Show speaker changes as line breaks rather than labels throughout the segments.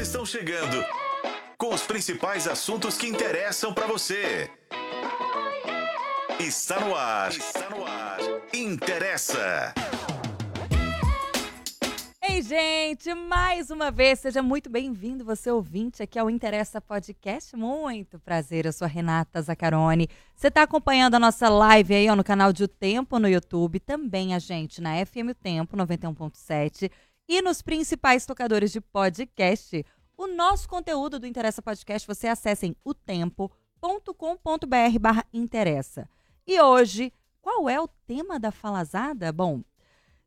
estão chegando com os principais assuntos que interessam para você. Está no ar. Está no ar. Interessa.
Ei, gente, mais uma vez, seja muito bem-vindo, você ouvinte, aqui ao Interessa Podcast. Muito prazer, eu sou a Renata Zaccaroni. Você está acompanhando a nossa live aí ó, no canal de O Tempo no YouTube, também a gente na FM O Tempo 91.7 e nos principais tocadores de podcast. O nosso conteúdo do Interessa Podcast você acessa em otempo.com.br barra interessa. E hoje, qual é o tema da falazada? Bom,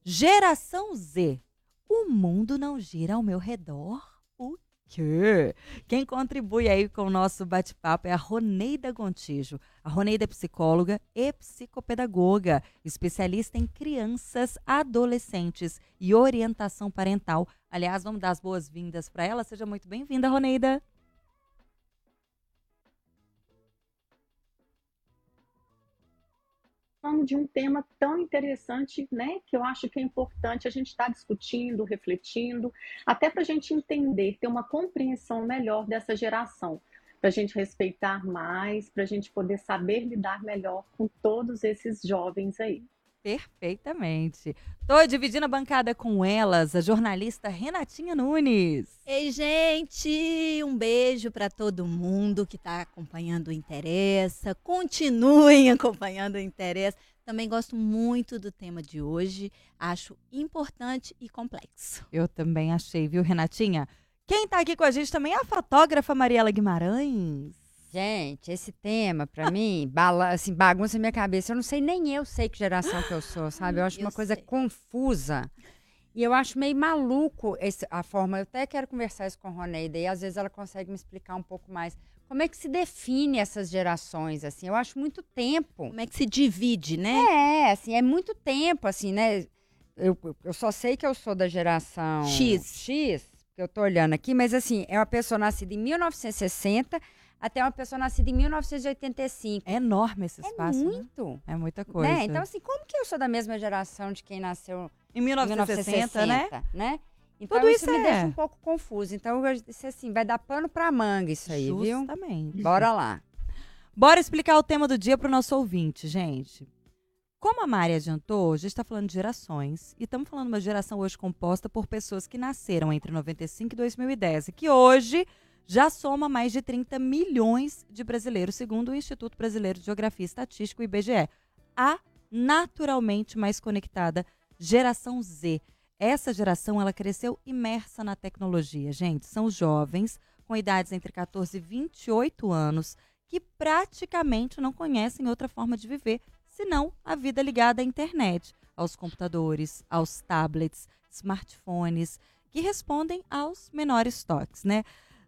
geração Z. O mundo não gira ao meu redor? O quê? Quem contribui aí com o nosso bate-papo é a Roneida Gontijo. A Roneida é psicóloga e psicopedagoga, especialista em crianças, adolescentes e orientação parental. Aliás, vamos dar as boas-vindas para ela. Seja muito bem-vinda, Roneida.
Falando de um tema tão interessante, né, que eu acho que é importante a gente estar tá discutindo, refletindo, até para a gente entender, ter uma compreensão melhor dessa geração, para a gente respeitar mais, para a gente poder saber lidar melhor com todos esses jovens aí.
Perfeitamente. Estou dividindo a bancada com elas, a jornalista Renatinha Nunes.
Ei, gente, um beijo para todo mundo que está acompanhando o Interessa. Continuem acompanhando o Interessa. Também gosto muito do tema de hoje. Acho importante e complexo.
Eu também achei, viu, Renatinha? Quem está aqui com a gente também é a fotógrafa Mariela Guimarães.
Gente, esse tema, pra mim, bala, assim, bagunça minha cabeça. Eu não sei, nem eu sei que geração que eu sou, sabe? Eu acho eu uma coisa sei. confusa. E eu acho meio maluco esse, a forma. Eu até quero conversar isso com a Roneida e às vezes ela consegue me explicar um pouco mais. Como é que se define essas gerações, assim? Eu acho muito tempo.
Como é que se divide, né?
É, assim, é muito tempo, assim, né? Eu, eu só sei que eu sou da geração
X.
X, que eu tô olhando aqui, mas assim, é uma pessoa nascida em 1960 até uma pessoa nascida em 1985. É
enorme esse espaço.
É muito.
Né? É muita coisa.
Né? Então, assim, como que eu sou da mesma geração de quem nasceu
em 1960, 1960 né?
né? Então, Tudo isso, isso me é. deixa um pouco confuso. Então, eu disse assim, vai dar pano pra manga isso aí,
Justamente.
viu?
Justamente.
Bora lá.
Bora explicar o tema do dia pro nosso ouvinte, gente. Como a Mari adiantou, a gente está falando de gerações e estamos falando de uma geração hoje composta por pessoas que nasceram entre 95 e 2010 e que hoje já soma mais de 30 milhões de brasileiros, segundo o Instituto Brasileiro de Geografia e Estatística, o IBGE. A naturalmente mais conectada geração Z. Essa geração ela cresceu imersa na tecnologia, gente. São jovens com idades entre 14 e 28 anos que praticamente não conhecem outra forma de viver senão a vida ligada à internet, aos computadores, aos tablets, smartphones, que respondem aos menores toques, né?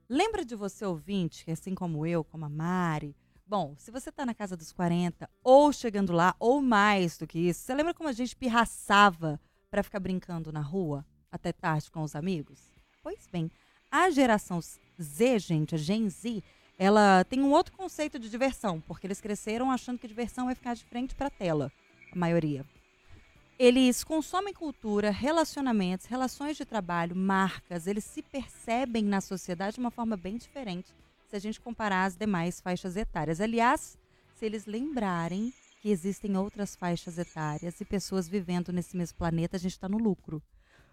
Lembra de você, ouvinte, que assim como eu, como a Mari, bom, se você está na casa dos 40, ou chegando lá, ou mais do que isso, você lembra como a gente pirraçava para ficar brincando na rua até tarde com os amigos? Pois bem, a geração Z, gente, a Gen Z, ela tem um outro conceito de diversão, porque eles cresceram achando que diversão é ficar de frente para a tela, a maioria. Eles consomem cultura, relacionamentos, relações de trabalho, marcas, eles se percebem na sociedade de uma forma bem diferente se a gente comparar as demais faixas etárias. Aliás, se eles lembrarem que existem outras faixas etárias e pessoas vivendo nesse mesmo planeta, a gente está no lucro.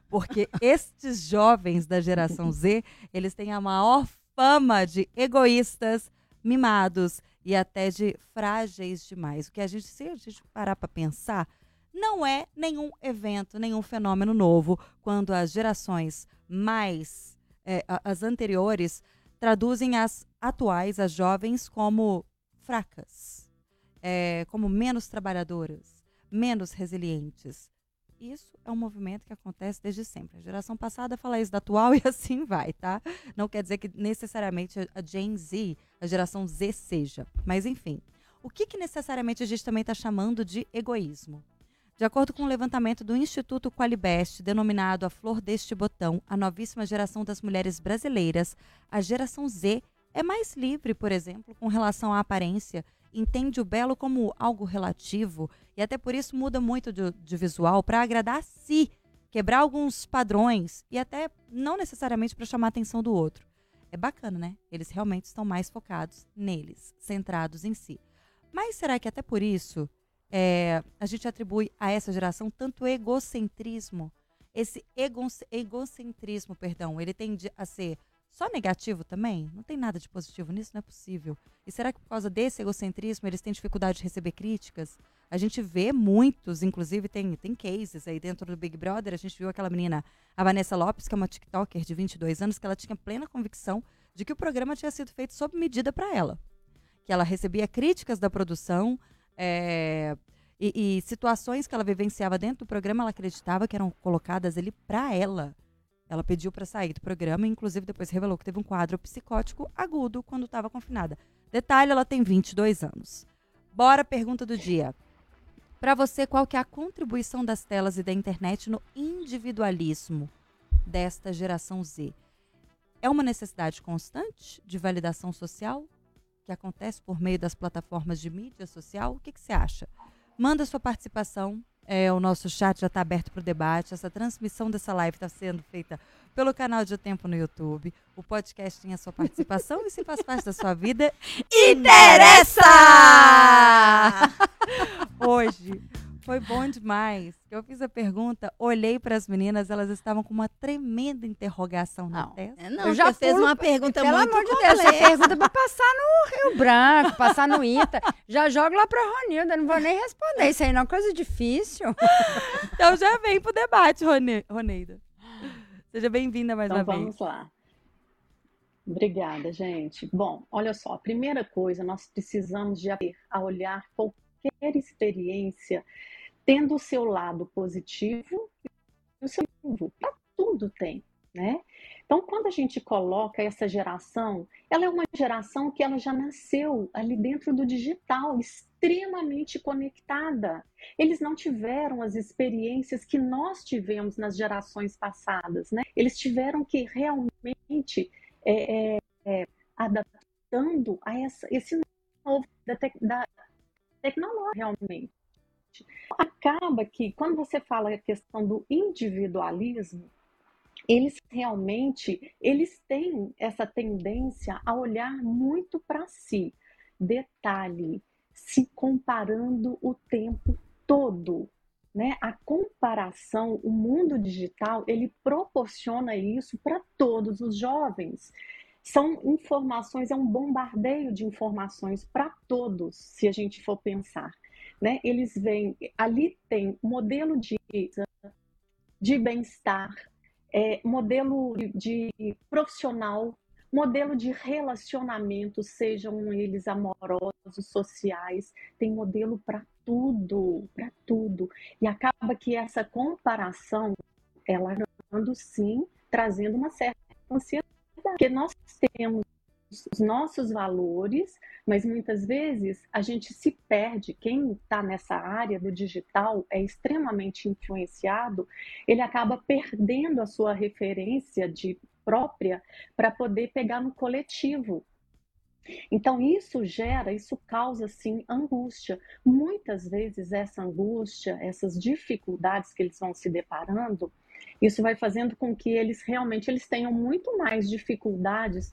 Porque estes jovens da geração Z, eles têm a maior fama de egoístas, mimados e até de frágeis demais. O que a gente, se a gente parar para pensar, não é nenhum evento, nenhum fenômeno novo quando as gerações mais é, as anteriores traduzem as atuais, as jovens, como fracas, é, como menos trabalhadoras, menos resilientes. Isso é um movimento que acontece desde sempre. A geração passada fala isso da atual e assim vai, tá? Não quer dizer que necessariamente a Gen Z, a geração Z seja. Mas enfim, o que, que necessariamente a gente também está chamando de egoísmo? De acordo com o um levantamento do Instituto Qualibest, denominado A Flor deste Botão, a novíssima geração das mulheres brasileiras, a geração Z, é mais livre, por exemplo, com relação à aparência, entende o belo como algo relativo e até por isso muda muito de, de visual para agradar a si, quebrar alguns padrões e até não necessariamente para chamar a atenção do outro. É bacana, né? Eles realmente estão mais focados neles, centrados em si. Mas será que até por isso é, a gente atribui a essa geração tanto egocentrismo? Esse ego, egocentrismo, perdão, ele tende a ser só negativo também? Não tem nada de positivo nisso? Não é possível. E será que por causa desse egocentrismo eles têm dificuldade de receber críticas? A gente vê muitos, inclusive tem, tem cases aí dentro do Big Brother. A gente viu aquela menina, a Vanessa Lopes, que é uma TikToker de 22 anos, que ela tinha plena convicção de que o programa tinha sido feito sob medida para ela. Que ela recebia críticas da produção é, e, e situações que ela vivenciava dentro do programa, ela acreditava que eram colocadas ali para ela. Ela pediu para sair do programa inclusive, depois revelou que teve um quadro psicótico agudo quando estava confinada. Detalhe, ela tem 22 anos. Bora, pergunta do dia. Para você, qual que é a contribuição das telas e da internet no individualismo desta geração Z? É uma necessidade constante de validação social que acontece por meio das plataformas de mídia social? O que, que você acha? Manda sua participação. É, o nosso chat já está aberto para o debate. Essa transmissão dessa live está sendo feita pelo canal de O Tempo no YouTube. O podcast tem a sua participação e se faz parte da sua vida,
interessa!
Hoje foi bom demais. Eu fiz a pergunta, olhei para as meninas, elas estavam com uma tremenda interrogação na
Não,
testa.
é, não,
Eu já pulo-
uma pergunta
Pelo
muito
amor de Deus, essa pergunta é pra passar no Rio Branco, passar no Ita. Já jogo lá pra Ronilda, não vou nem responder. Isso aí não é coisa difícil.
Então já vem pro debate, Rone- Roneida. Seja bem-vinda mais
Então
uma
vamos
vez.
lá. Obrigada, gente. Bom, olha só, a primeira coisa, nós precisamos de aprender a olhar qualquer experiência tendo o seu lado positivo e o seu negativo. Para tudo tem, né? Então, quando a gente coloca essa geração, ela é uma geração que ela já nasceu ali dentro do digital, extremamente conectada. Eles não tiveram as experiências que nós tivemos nas gerações passadas, né? Eles tiveram que realmente é, é, é, adaptando a essa, esse novo da, tec, da tecnologia realmente. Acaba que quando você fala a questão do individualismo, eles realmente eles têm essa tendência a olhar muito para si. Detalhe, se comparando o tempo todo, né? A comparação, o mundo digital, ele proporciona isso para todos os jovens. São informações, é um bombardeio de informações para todos, se a gente for pensar. Né? Eles vêm, ali tem modelo de, de bem-estar, é, modelo de, profissional, modelo de relacionamento, sejam eles amorosos, sociais, tem modelo para tudo, para tudo. E acaba que essa comparação, ela anda sim trazendo uma certa ansiedade, porque nós temos os nossos valores, mas muitas vezes a gente se perde. Quem está nessa área do digital é extremamente influenciado, ele acaba perdendo a sua referência de própria para poder pegar no coletivo. Então isso gera, isso causa sim angústia. Muitas vezes essa angústia, essas dificuldades que eles vão se deparando, isso vai fazendo com que eles realmente eles tenham muito mais dificuldades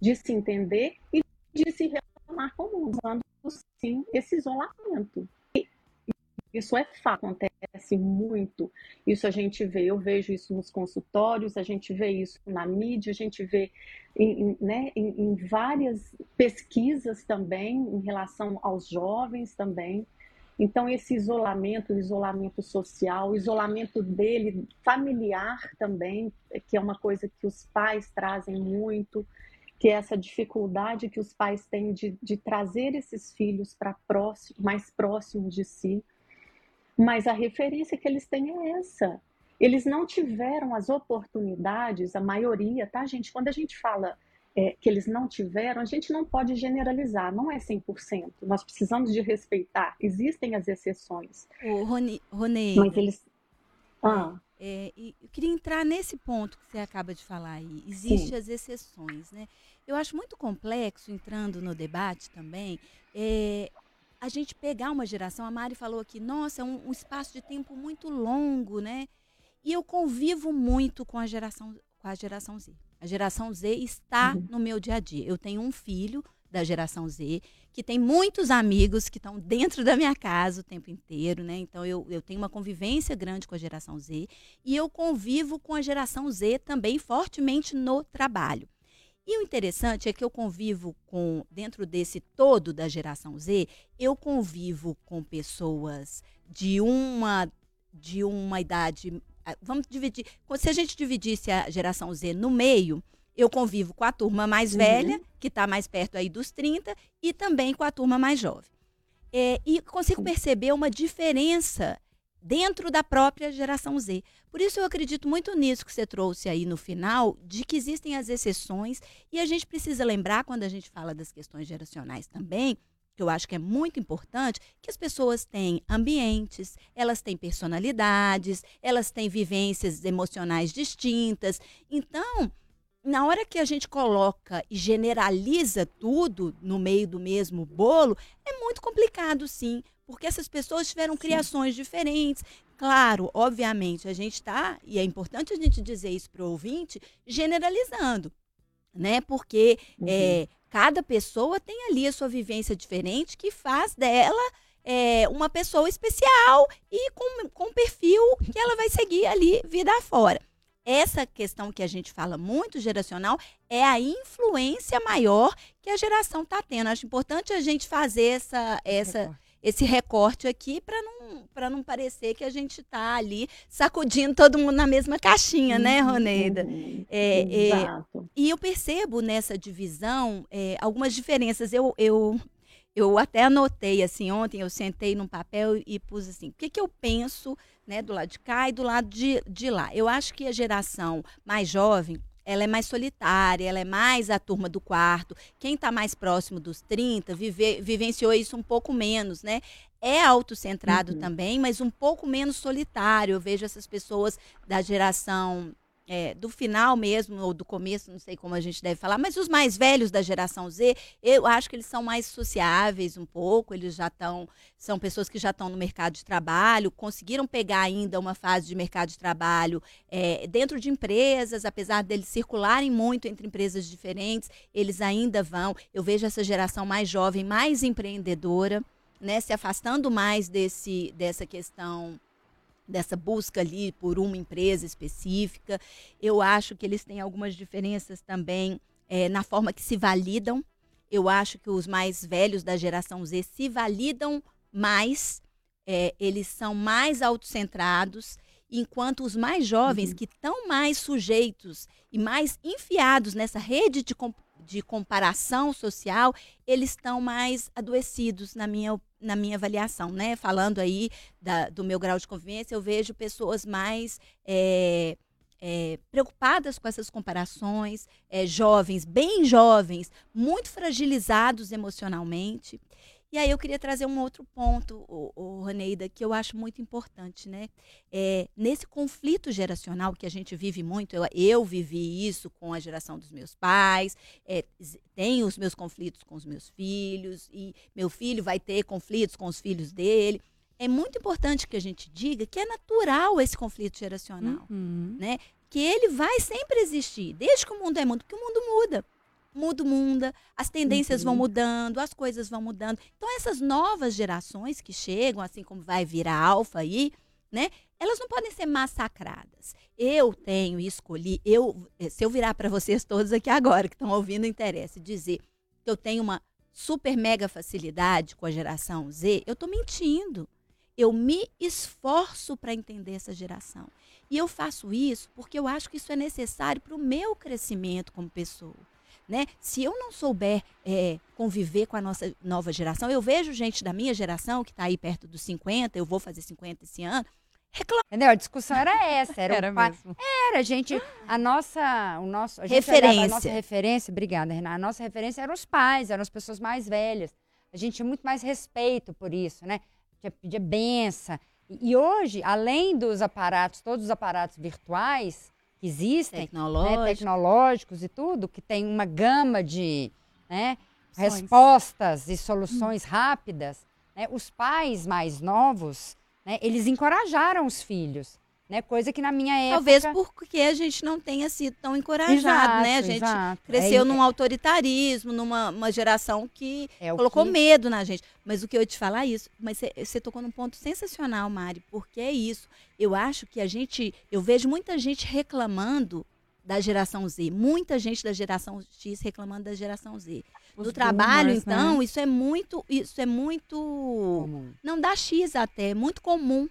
de se entender e de se relacionar com o mundo, usando sim esse isolamento. E isso é fato, acontece muito. Isso a gente vê, eu vejo isso nos consultórios, a gente vê isso na mídia, a gente vê em, né, em, em várias pesquisas também em relação aos jovens também. Então, esse isolamento, o isolamento social, o isolamento dele familiar também, que é uma coisa que os pais trazem muito, que é essa dificuldade que os pais têm de, de trazer esses filhos para próximo, mais próximos de si. Mas a referência que eles têm é essa. Eles não tiveram as oportunidades, a maioria, tá, gente? Quando a gente fala é, que eles não tiveram, a gente não pode generalizar, não é 100%. Nós precisamos de respeitar. Existem as exceções.
O Rony, Rony
Mas eles. Ah,
é, eu queria entrar nesse ponto que você acaba de falar aí. Existem as exceções, né? Eu acho muito complexo, entrando no debate também, é, a gente pegar uma geração, a Mari falou aqui, nossa, é um, um espaço de tempo muito longo, né? E eu convivo muito com a geração, com a geração Z. A geração Z está
Uhum.
no meu dia a dia. Eu tenho um filho da geração Z que tem muitos amigos que estão dentro da minha casa o tempo inteiro, né? Então eu, eu tenho uma convivência grande com a geração Z e eu convivo com a geração Z também fortemente no trabalho. E o interessante é que eu convivo com, dentro desse todo da geração Z, eu convivo com pessoas de uma, de uma idade. ah, Vamos dividir. Se a gente dividisse a geração Z no meio, eu convivo com a turma mais
Uhum.
velha, que está mais perto aí dos 30, e também com a turma mais jovem. É, e consigo perceber uma diferença dentro da própria geração Z. Por isso eu acredito muito nisso que você trouxe aí no final, de que existem as exceções e a gente precisa lembrar quando a gente fala das questões geracionais também, que eu acho que é muito importante, que as pessoas têm ambientes, elas têm personalidades, elas têm vivências emocionais distintas. Então, na hora que a gente coloca e generaliza tudo no meio do mesmo bolo, é muito complicado, sim, porque essas pessoas tiveram criações diferentes. Claro, obviamente, a gente está, e é importante a gente dizer isso para o ouvinte, generalizando, né? Porque
Uhum.
é, cada pessoa tem ali a sua vivência diferente que faz dela é, uma pessoa especial e com, com perfil que ela vai seguir ali vida afora. Essa questão que a gente fala muito geracional é a influência maior que a geração está tendo. Acho importante a gente fazer essa, essa, esse recorte aqui para não, pra não parecer que a gente está ali sacudindo todo mundo na mesma caixinha, né, Roneida?
Uhum.
É, é,
Exato.
E eu percebo nessa divisão é, algumas diferenças. Eu, eu, eu até anotei assim ontem, eu sentei num papel e pus assim, o que, que eu penso né, do lado de cá e do lado de, de lá. Eu acho que a geração mais jovem, ela é mais solitária, ela é mais a turma do quarto. Quem está mais próximo dos 30 vive, vivenciou isso um pouco menos, né? É autocentrado
Uhum.
também, mas um pouco menos solitário. Eu vejo essas pessoas da geração é, do final mesmo, ou do começo, não sei como a gente deve falar, mas os mais velhos da geração Z, eu acho que eles são mais sociáveis um pouco, eles já estão, são pessoas que já estão no mercado de trabalho, conseguiram pegar ainda uma fase de mercado de trabalho é, dentro de empresas, apesar deles circularem muito entre empresas diferentes, eles ainda vão. Eu vejo essa geração mais jovem, mais empreendedora, né, se afastando mais desse, dessa questão dessa busca ali por uma empresa específica. Eu acho que eles têm algumas diferenças também é, na forma que se validam. Eu acho que os mais velhos da geração Z se validam mais, é, eles são mais autocentrados, enquanto os mais jovens,
Uhum.
que estão mais sujeitos e mais enfiados nessa rede de, de comparação social, eles estão mais adoecidos, na minha, na minha avaliação, né? Falando aí da- do meu grau de convivência, eu vejo pessoas mais é, é, preocupadas com essas comparações, é, jovens, bem jovens, muito fragilizados emocionalmente. E aí eu queria trazer um outro ponto, o, o Roneida, que eu acho muito importante, né? É, nesse conflito geracional que a gente vive muito, eu, eu vivi isso com a geração dos meus pais, é, tenho os meus conflitos com os meus filhos, e meu filho vai ter conflitos com os filhos dele. É muito importante que a gente diga que é natural esse conflito geracional
Uhum.
que ele vai sempre existir, desde que o mundo é mundo, porque o mundo muda. O mundo muda, as tendências vão
Uhum.
mudando, as coisas vão mudando. Então, essas novas gerações que chegam, assim como vai vir a alfa aí, né? Elas não podem ser massacradas. Eu tenho e escolhi, eu, eh, se eu virar para vocês todos aqui agora, que estão ouvindo interesse, dizer que eu tenho uma super mega facilidade com a geração Z, eu estou mentindo. Eu me esforço para entender essa geração. E eu faço isso porque eu acho que isso é necessário para o meu crescimento como pessoa. Né? Se eu não souber é, conviver com a nossa nova geração, eu vejo gente da minha geração que está aí perto dos 50, eu vou fazer 50 esse ano, reclamando.
Entendeu? A discussão era essa. Era,
Era
o pai-
mesmo.
Era, a gente, a nossa, o nosso, a
Referência.
A nossa referência, obrigada, Renata. A nossa referência eram os pais, eram as pessoas mais velhas. A gente tinha muito mais respeito por isso, né? Tinha pedia benção. E hoje, além dos aparatos, todos os aparatos virtuais que existem, né,
Tecnológico.
tecnológicos e tudo, que tem uma gama de né, respostas e soluções rápidas, né, os pais mais novos, né, eles encorajaram os filhos. Né? Coisa que na minha época...
Talvez porque a gente não tenha sido tão encorajado,
Exato,
né? A gente
exato.
cresceu
É-
num autoritarismo, numa uma geração que
é
colocou
que-
medo na gente. Mas o que eu ia te falar é isso. Mas você- tocou num ponto sensacional, Mari, porque é isso. Eu acho que a gente. Eu vejo muita gente reclamando da geração Z. Muita gente da geração X reclamando da geração Z.
Os
no trabalho,
boomers, né?
então, isso é muito. Isso é muito.
Comum.
Não dá X até, é muito comum.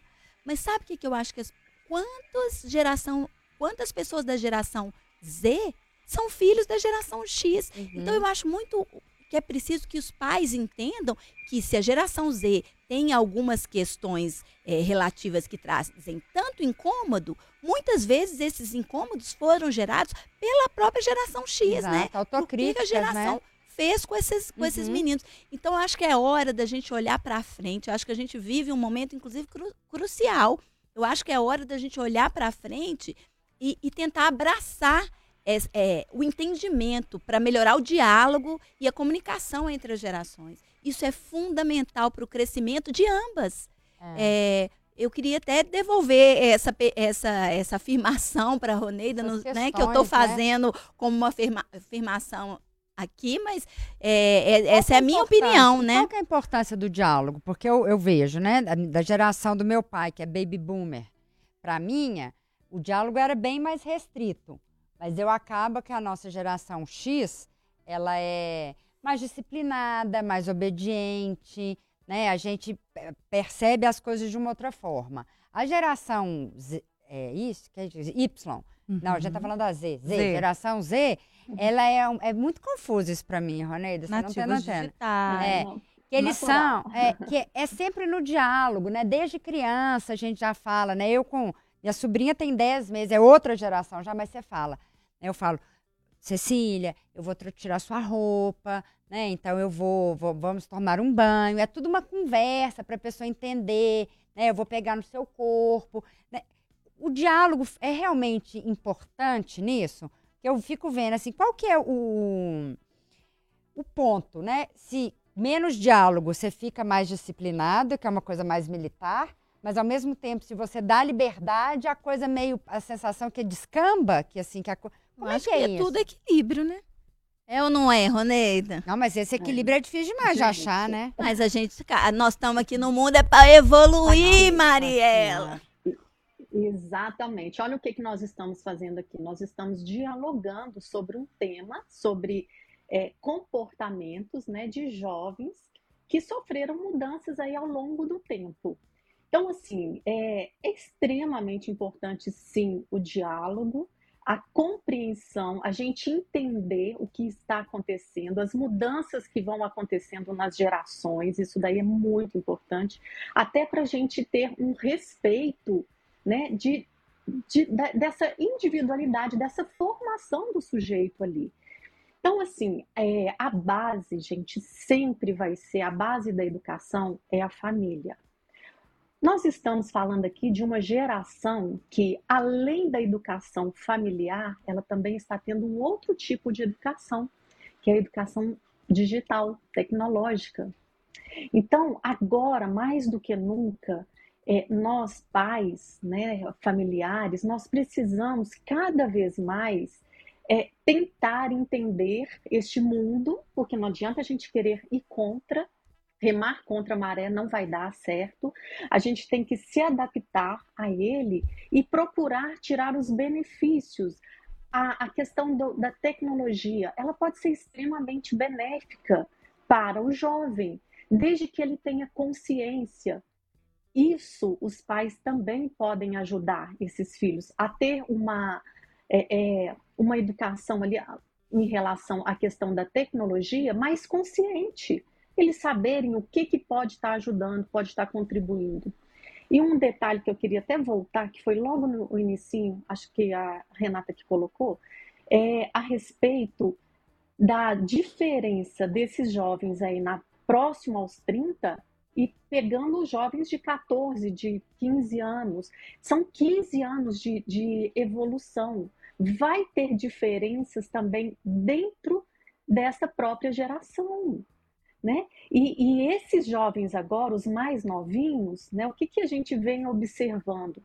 Mas sabe o que, que eu acho que as, quantas geração, quantas pessoas da geração Z são filhos da geração X?
Uhum.
Então eu acho muito que é preciso que os pais entendam que se a geração Z tem algumas questões eh, relativas que trazem tanto incômodo, muitas vezes esses incômodos foram gerados pela própria geração X, né?
Exato,
O que que a
autocríticas,
geração
né?
fez com esses, com esses
Uhum.
meninos. Então, eu acho que é hora da gente olhar para frente. Eu acho que a gente vive um momento, inclusive, cru- crucial. Eu acho que é hora da gente olhar para frente e, e tentar abraçar es- é, o entendimento para melhorar o diálogo e a comunicação entre as gerações. Isso é fundamental para o crescimento de ambas. É, eu queria até devolver essa, essa, essa afirmação para a Roneida, no- né, que eu estou
questões, né?
fazendo como uma afirma- afirmação aqui, mas é, é- essa
que
é a minha opinião, né?
Qual é a importância do diálogo? Porque eu, eu vejo, né, da, da geração do meu pai, que é baby boomer, para minha, o diálogo era bem mais restrito. Mas eu acaba que a nossa geração X, ela é mais disciplinada, mais obediente, né? A gente percebe as coisas de uma outra forma. A geração Z, é isso, que é? Y, não, a gente tá falando da Z. Z,
Z.
geração Z, ela é, um- é muito confuso isso para mim, Roneida. Você não tá
Nativos digitais.
É, que eles
Natural.
são, é, que é sempre no diálogo, né? Desde criança a gente já fala, né? Eu com. Minha sobrinha tem 10 meses, é outra geração já, mas você fala. Eu falo, Cecília, eu vou tirar sua roupa, né? Então eu vou, vou- vamos tomar um banho. É tudo uma conversa para a pessoa entender, né? Eu vou pegar no seu corpo. né? O diálogo é realmente importante nisso. Eu fico vendo assim, qual que é o, o ponto, né? Se menos diálogo, você fica mais disciplinado, que é uma coisa mais militar, mas ao mesmo tempo, se você dá liberdade, a coisa meio, a sensação que descamba, que assim, que a co- Como é
acho
que
que
é
é
isso?
tudo equilíbrio, né? É ou não é, Roneida?
Não, mas esse equilíbrio é, difícil demais de achar, né?
Mas a gente, nós estamos aqui no mundo é para evoluir, Mariela.
Exatamente. Olha o que, que nós estamos fazendo aqui. Nós estamos dialogando sobre um tema, sobre é, comportamentos né, de jovens que sofreram mudanças aí ao longo do tempo. Então, assim, é extremamente importante, sim, o diálogo, a compreensão, a gente entender o que está acontecendo, as mudanças que vão acontecendo nas gerações, isso daí é muito importante, até para a gente ter um respeito né, de, de- dessa individualidade, dessa formação do sujeito ali. Então, assim, é, a base, gente, sempre vai ser, a base da educação é a família. Nós estamos falando aqui de uma geração que, além da educação familiar, ela também está tendo um outro tipo de educação, que é a educação digital, tecnológica. Então, agora, mais do que nunca, é, nós pais, né, familiares, nós precisamos cada vez mais é, tentar entender este mundo, porque não adianta a gente querer ir contra, remar contra a maré não vai dar certo. A gente tem que se adaptar a ele e procurar tirar os benefícios. A, a questão do- da tecnologia, ela pode ser extremamente benéfica para o jovem, desde que ele tenha consciência isso os pais também podem ajudar esses filhos a ter uma, é, é, uma educação ali ah, em relação à questão da tecnologia mais consciente. Eles saberem o que, que pode estar ajudando, pode estar contribuindo. E um detalhe que eu queria até voltar, que foi logo no início, acho que a Renata que colocou, é a respeito da diferença desses jovens aí na próximo aos 30 e pegando jovens de 14, de 15 anos. São 15 anos de, de evolução. Vai ter diferenças também dentro dessa própria geração. Né? E, e esses jovens agora, os mais novinhos, né, o que, que a gente vem observando?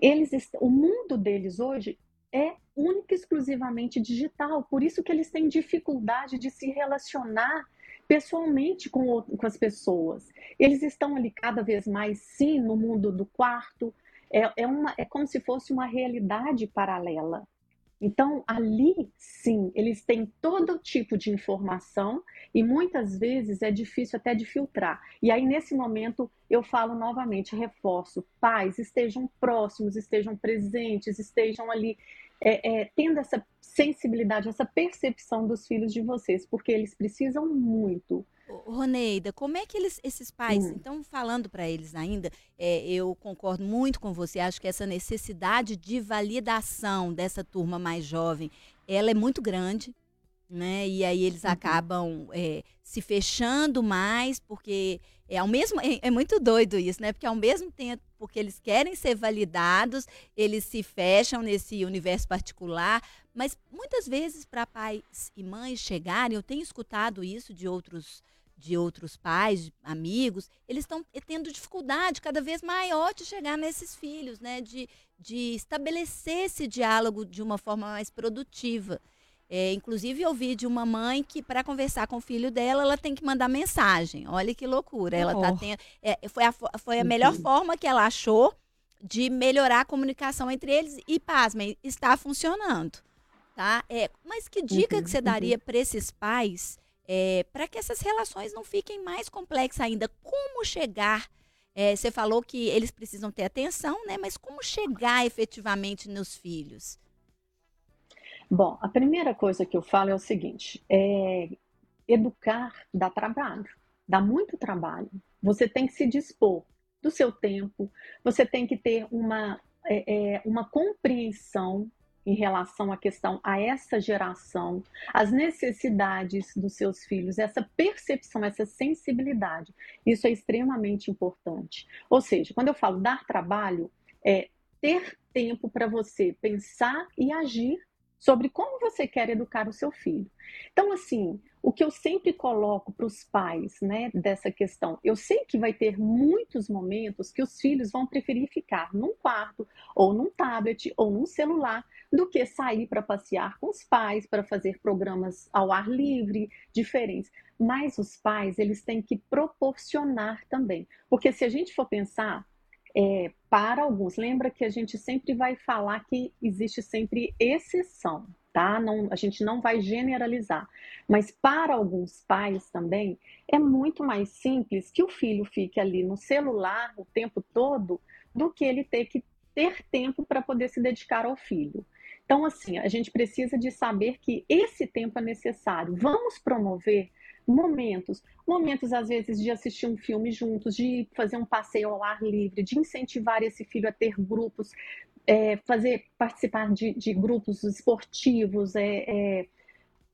Eles, o mundo deles hoje é única e exclusivamente digital, por isso que eles têm dificuldade de se relacionar pessoalmente com, com as pessoas. Eles estão ali cada vez mais, sim, no mundo do quarto, é, é, uma, é como se fosse uma realidade paralela. Então, ali, sim, eles têm todo tipo de informação e muitas vezes é difícil até de filtrar. E aí, nesse momento, eu falo novamente, reforço: pais, estejam próximos, estejam presentes, estejam ali é, é, tendo essa sensibilidade, essa percepção dos filhos de vocês, porque eles precisam muito
Roneida, como é que eles, esses pais, hum. então falando para eles ainda, é, eu concordo muito com você, acho que essa necessidade de validação dessa turma mais jovem, ela é muito grande, né? E aí eles uhum. acabam é, se fechando mais, porque é ao mesmo é, é, muito doido isso, né? Porque ao mesmo tempo porque eles querem ser validados, eles se fecham nesse universo particular, mas muitas vezes para pais e mães chegarem, eu tenho escutado isso de outros de outros pais, amigos, eles estão tendo dificuldade cada vez maior de chegar nesses filhos, né? De, de estabelecer esse diálogo de uma forma mais produtiva. É, inclusive, eu ouvi de uma mãe que, para conversar com o filho dela, ela tem que mandar mensagem. Olha que loucura. Ela tá tendo. É, foi, a, foi a melhor forma que ela achou de melhorar a comunicação entre eles e, pasmem, está funcionando. Tá? É, mas que dica uhum, que você daria uhum. para esses pais é, para que essas relações não fiquem mais complexas ainda. Como chegar? É, você falou que eles precisam ter atenção, né? Mas como chegar efetivamente nos filhos?
Bom, a primeira coisa que eu falo é o seguinte: é, educar dá trabalho, dá muito trabalho. Você tem que se dispor do seu tempo, você tem que ter uma, é, é uma compreensão em relação à questão a essa geração, as necessidades dos seus filhos, essa percepção, essa sensibilidade. Isso é extremamente importante. Ou seja, quando eu falo dar trabalho, é ter tempo para você pensar e agir sobre como você quer educar o seu filho. Então, assim, o que eu sempre coloco para os pais, né, dessa questão, eu sei que vai ter muitos momentos que os filhos vão preferir ficar num quarto, ou num tablet, ou num celular, do que sair para passear com os pais, para fazer programas ao ar livre, diferentes. Mas os pais, eles têm que proporcionar também. Porque se a gente for pensar, é, para alguns, lembra que a gente sempre vai falar que existe sempre exceção, tá? Não, a gente não vai generalizar. Mas para alguns pais também, é muito mais simples que o filho fique ali no celular o tempo todo do que ele ter que ter tempo para poder se dedicar ao filho. Então, assim, a gente precisa de saber que esse tempo é necessário. Vamos promover momentos, momentos às vezes de assistir um filme juntos, de fazer um passeio ao ar livre, de incentivar esse filho a ter grupos, é, fazer participar de, de grupos esportivos, é, é,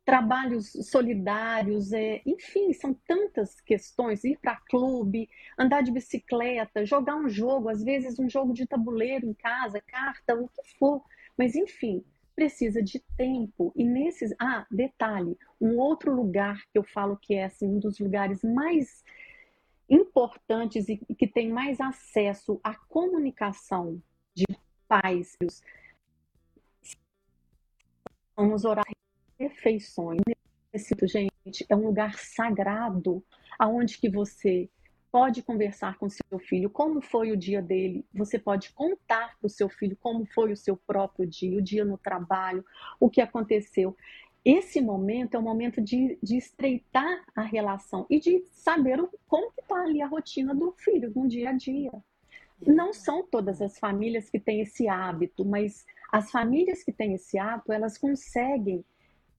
trabalhos solidários, é, enfim, são tantas questões, ir para clube, andar de bicicleta, jogar um jogo, às vezes um jogo de tabuleiro em casa, carta, o que for, mas enfim, precisa de tempo. E nesses. Ah, detalhe: um outro lugar que eu falo que é assim, um dos lugares mais importantes e que tem mais acesso à comunicação de pais são nos horários refeições. Gente, é um lugar sagrado aonde que você pode conversar com seu filho como foi o dia dele, você pode contar para o seu filho como foi o seu próprio dia, o dia no trabalho, o que aconteceu. Esse momento é um momento de, de estreitar a relação e de saber o, como está ali a rotina do filho no dia a dia. Não são todas as famílias que têm esse hábito, mas as famílias que têm esse hábito, elas conseguem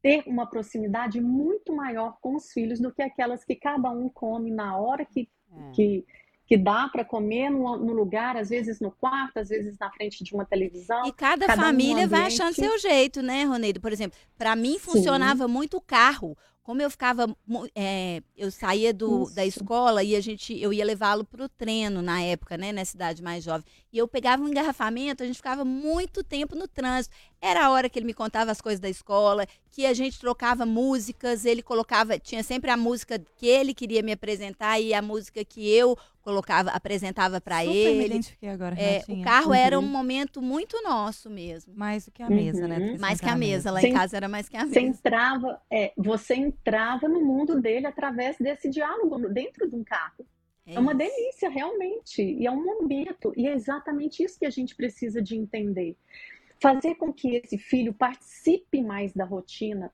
ter uma proximidade muito maior com os filhos do que aquelas que cada um come na hora que é. que, que dá para comer no, no, lugar, às vezes no quarto, às vezes na frente de uma televisão.
E cada, cada família um vai achando seu jeito, né, Roneido? Por exemplo, para mim funcionava Sim. muito o carro como eu ficava, é, eu saía do, da escola e a gente, eu ia levá-lo para o treino na época, né, na cidade mais jovem. E eu pegava um engarrafamento, a gente ficava muito tempo no trânsito. Era a hora que ele me contava as coisas da escola, que a gente trocava músicas, ele colocava, tinha sempre a música que ele queria me apresentar e a música que eu colocava, apresentava para ele.
Me identifiquei agora,
é, o carro uhum. era um momento muito nosso mesmo.
Mais do que a mesa, né?
uhum. né? Mais que a mesa, lá em casa era mais que a mesa. Você
entrava, é, você entrava no mundo dele através desse diálogo dentro de um carro. É, é uma delícia, realmente. E é um momento. E é exatamente isso que a gente precisa de entender. Fazer com que esse filho participe mais da rotina.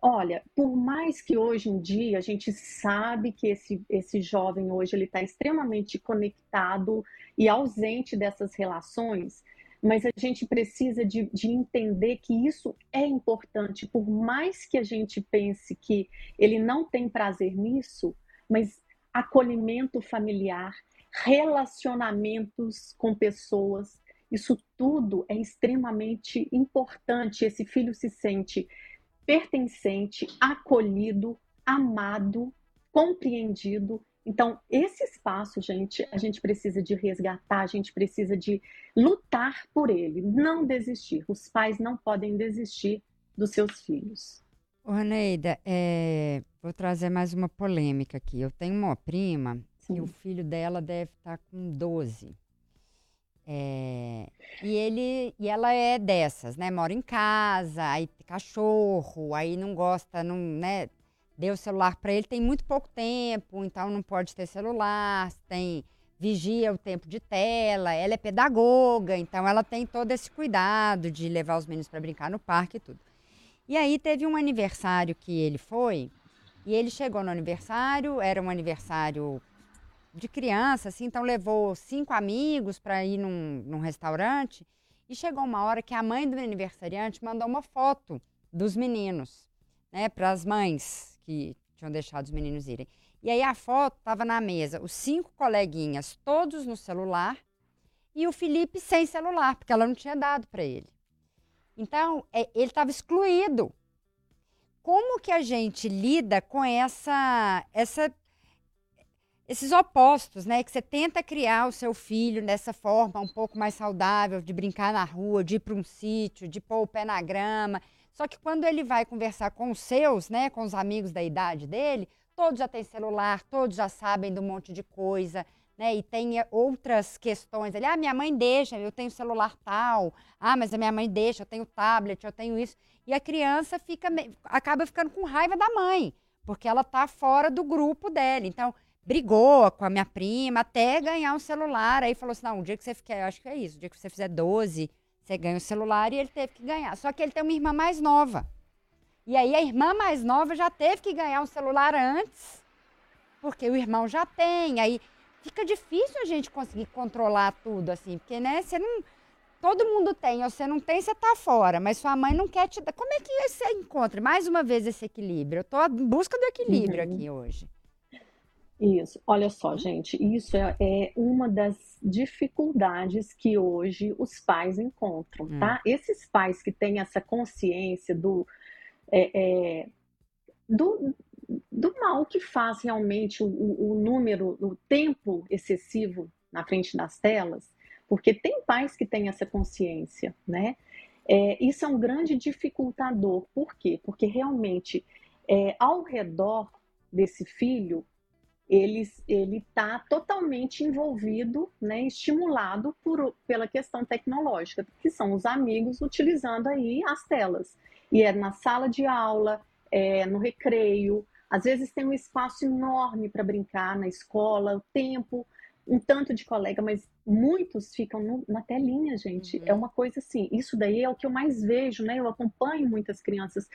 Olha, por mais que hoje em dia a gente sabe que esse, esse jovem hoje ele está extremamente conectado e ausente dessas relações, mas a gente precisa de, de, entender que isso é importante, por mais que a gente pense que ele não tem prazer nisso, mas acolhimento familiar, relacionamentos com pessoas, isso tudo é extremamente importante. Esse filho se sente pertencente, acolhido, amado, compreendido. Então, esse espaço, gente, a gente precisa de resgatar, a gente precisa de lutar por ele, não desistir. Os pais não podem desistir dos seus filhos.
Ô, Neida, é... vou trazer mais uma polêmica aqui. Eu tenho uma prima Sim. que o filho dela deve estar com 12. É, e ele e ela é dessas, né? Mora em casa, aí cachorro, aí não gosta, não, né? Deu o celular para ele tem muito pouco tempo, então não pode ter celular, tem vigia o tempo de tela, ela é pedagoga, então ela tem todo esse cuidado de levar os meninos para brincar no parque e tudo. E aí teve um aniversário que ele foi, e ele chegou no aniversário, era um aniversário de criança, assim, então levou cinco amigos para ir num, num restaurante. E chegou uma hora que a mãe do aniversariante mandou uma foto dos meninos, né, para as mães que tinham deixado os meninos irem. E aí a foto estava na mesa, os cinco coleguinhas, todos no celular, e o Felipe sem celular, porque ela não tinha dado para ele. Então, é, ele estava excluído. Como que a gente lida com essa, essa esses opostos, né? Que você tenta criar o seu filho dessa forma um pouco mais saudável, de brincar na rua, de ir para um sítio, de pôr o pé na grama. Só que quando ele vai conversar com os seus, né, com os amigos da idade dele, todos já têm celular, todos já sabem de um monte de coisa, né? E tem outras questões. Ele, ah, minha mãe deixa, eu tenho celular tal. Ah, mas a minha mãe deixa, eu tenho tablet, eu tenho isso. E a criança fica acaba ficando com raiva da mãe, porque ela tá fora do grupo dela. Então, brigou com a minha prima até ganhar um celular. Aí falou assim: não, o dia que você fizer, acho que é isso, o dia que você fizer 12, você ganha o celular e ele teve que ganhar. Só que ele tem uma irmã mais nova. E aí a irmã mais nova já teve que ganhar um celular antes, porque o irmão já tem. Aí fica difícil a gente conseguir controlar tudo assim, porque né, você não todo mundo tem, ou você não tem, você tá fora, mas sua mãe não quer te dar. Como é que você encontra mais uma vez esse equilíbrio? Eu tô em busca do equilíbrio uhum. aqui hoje.
Isso, olha só, gente, isso é, é, uma das dificuldades que hoje os pais encontram, hum. tá? Esses pais que têm essa consciência do, é, é, do, do mal que faz realmente o, o número, o tempo excessivo na frente das telas, porque tem pais que têm essa consciência, né? É, isso é um grande dificultador. Por quê? Porque realmente é, ao redor desse filho ele está totalmente envolvido, né, estimulado por, pela questão tecnológica, que são os amigos utilizando aí as telas. E é na sala de aula, é no recreio, às vezes tem um espaço enorme para brincar na escola, o tempo, um tanto de colega, mas muitos ficam no, na telinha, gente. Uhum. É uma coisa assim, isso daí é o que eu mais vejo, né? Eu acompanho muitas crianças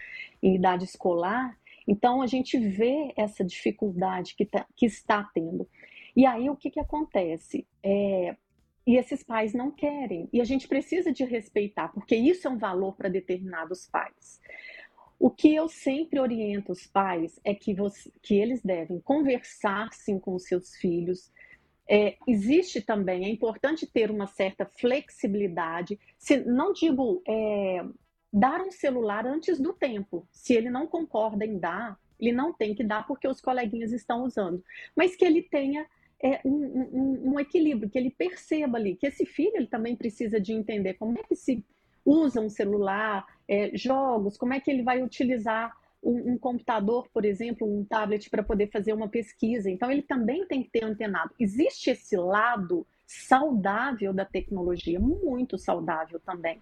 em idade escolar então, a gente vê essa dificuldade que, tá, que está tendo. E aí, o que, que acontece? É, e esses pais não querem. E a gente precisa de respeitar, porque isso é um valor para determinados pais. O que eu sempre oriento os pais é que, você, que eles devem conversar sim com os seus filhos. É, existe também, é importante ter uma certa flexibilidade. Se, não digo é, dar um celular antes do tempo. Se ele não concorda em dar, ele não tem que dar porque os coleguinhas estão usando, mas que ele tenha é, um, um, um, equilíbrio, que ele perceba ali que esse filho ele também precisa de entender como é que se usa um celular, é, jogos, como é que ele vai utilizar um, um, computador, por exemplo, um tablet para poder fazer uma pesquisa. Então, ele também tem que ter antenado. Existe esse lado saudável da tecnologia, muito saudável também.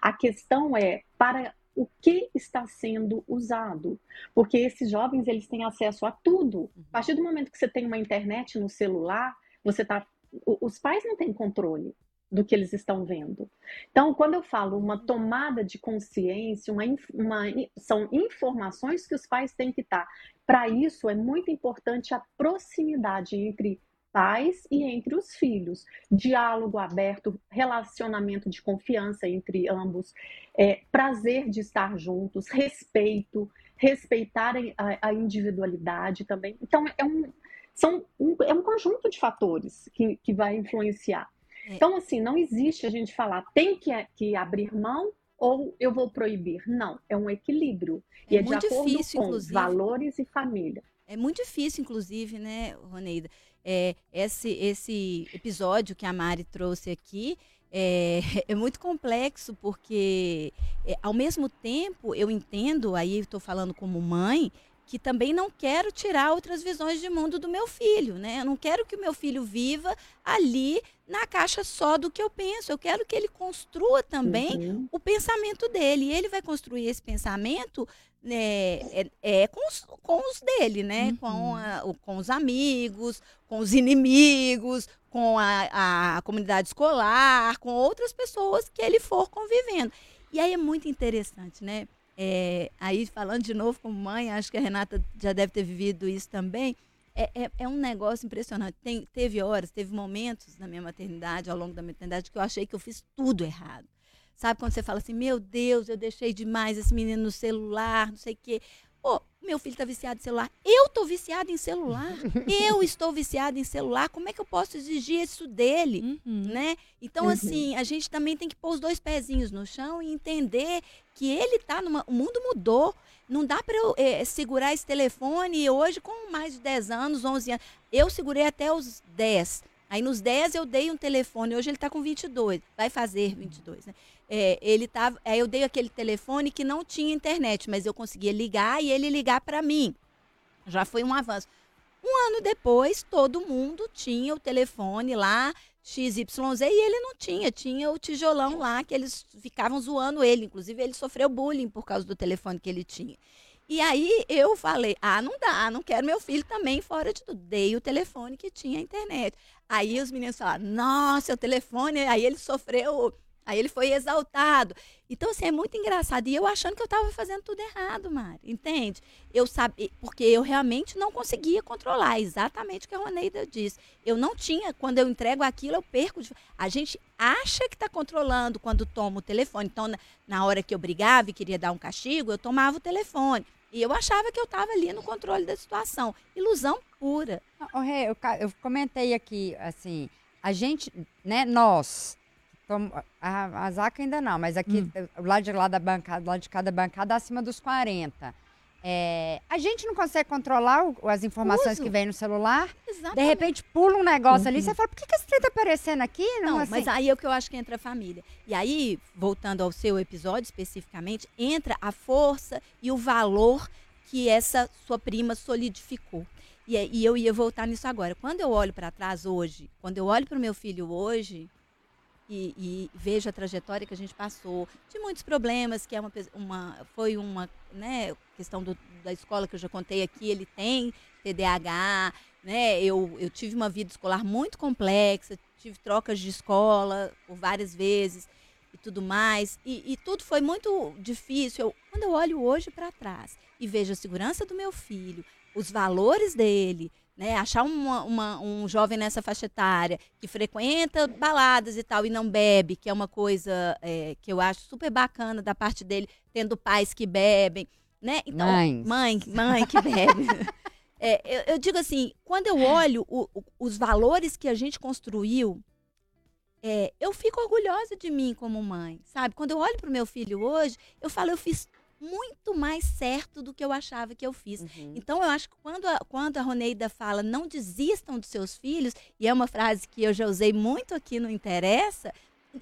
A questão é para o que está sendo usado, porque esses jovens eles têm acesso a tudo. A partir do momento que você tem uma internet no celular, você tá, os pais não têm controle do que eles estão vendo. Então, quando eu falo uma tomada de consciência, uma, uma, são informações que os pais têm que estar. Para isso, é muito importante a proximidade entre pais e entre os filhos. Diálogo aberto, relacionamento de confiança entre ambos, é, prazer de estar juntos, respeito, respeitar a, a individualidade também. Então, é um, são um, é um conjunto de fatores que, que vai influenciar. É. Então, assim, não existe a gente falar tem que, que abrir mão ou eu vou proibir. Não, é um equilíbrio. É e é de acordo difícil, com inclusive. valores e família.
É muito difícil, inclusive, né, Roneida? É, esse, esse episódio que a Mari trouxe aqui é, é muito complexo, porque, é, ao mesmo tempo, eu entendo, aí estou falando como mãe, que também não quero tirar outras visões de mundo do meu filho, né? Eu não quero que o meu filho viva ali na caixa só do que eu penso. Eu quero que ele construa também uhum. o pensamento dele. E ele vai construir esse pensamento né, é, é com, os, com os dele, né? Uhum. Com, a, com os amigos, com os inimigos, com a, a comunidade escolar, com outras pessoas que ele for convivendo. E aí é muito interessante, né? É, aí falando de novo como mãe, acho que a Renata já deve ter vivido isso também. É, é, é um negócio impressionante. Tem, teve horas, teve momentos na minha maternidade, ao longo da maternidade, que eu achei que eu fiz tudo errado. Sabe quando você fala assim, meu Deus, eu deixei demais esse menino no celular, não sei o quê. Pô, meu filho está viciado em celular. Eu estou viciado em celular. eu estou viciado em celular. Como é que eu posso exigir isso dele? Uhum. Né? Então, uhum. assim, a gente também tem que pôr os dois pezinhos no chão e entender que ele está numa. O mundo mudou. Não dá para eu é, segurar esse telefone hoje com mais de 10 anos, 11 anos. Eu segurei até os 10. Aí nos 10 eu dei um telefone, hoje ele está com 22, vai fazer 22, né? É, ele tava, aí eu dei aquele telefone que não tinha internet, mas eu conseguia ligar e ele ligar para mim. Já foi um avanço. Um ano depois, todo mundo tinha o telefone lá, XYZ, e ele não tinha. Tinha o tijolão lá, que eles ficavam zoando ele. Inclusive, ele sofreu bullying por causa do telefone que ele tinha. E aí eu falei: ah, não dá, não quero meu filho também fora de tudo. Dei o telefone que tinha internet. Aí os meninos falaram: nossa, o telefone. Aí ele sofreu Aí ele foi exaltado. Então, assim, é muito engraçado. E eu achando que eu estava fazendo tudo errado, Mari. Entende? Eu sabia, porque eu realmente não conseguia controlar. Exatamente o que a Roneida disse. Eu não tinha, quando eu entrego aquilo, eu perco. A gente acha que está controlando quando toma o telefone. Então, na, hora que eu brigava e queria dar um castigo, eu tomava o telefone. E eu achava que eu estava ali no controle da situação. Ilusão pura.
Oh, eu, eu comentei aqui, assim, a gente, né, nós a, a Zaca ainda não, mas aqui, hum. lá de lá da bancada, lá de cada bancada, acima dos 40. É, a gente não consegue controlar o, as informações Uso. que vem no celular. Exatamente. De repente pula um negócio uhum. ali, você fala, por que, que esse trem tá aparecendo aqui?
Não, não assim? mas aí é o que eu acho que entra a família. E aí, voltando ao seu episódio especificamente, entra a força e o valor que essa sua prima solidificou. E, e eu ia voltar nisso agora. Quando eu olho para trás hoje, quando eu olho para o meu filho hoje, e, e, vejo a trajetória que a gente passou, de muitos problemas, que é uma, uma foi uma né, questão do, da escola que eu já contei aqui, ele tem TDAH, né? Eu, eu tive uma vida escolar muito complexa, tive trocas de escola por várias vezes e tudo mais, e, e tudo foi muito difícil. Eu, quando eu olho hoje para trás e vejo a segurança do meu filho, os valores dele, né, achar uma, uma, um jovem nessa faixa etária que frequenta baladas e tal e não bebe, que é uma coisa é, que eu acho super bacana da parte dele, tendo pais que bebem, né? Então, Mães. mãe, mãe que bebe. é, eu, eu, digo assim, quando eu olho o, o, os valores que a gente construiu, é, eu fico orgulhosa de mim como mãe, sabe? Quando eu olho para o meu filho hoje, eu falo, eu fiz muito mais certo do que eu achava que eu fiz.
Uhum.
Então, eu acho que quando a, quando a Roneida fala não desistam dos seus filhos, e é uma frase que eu já usei muito aqui no Interessa,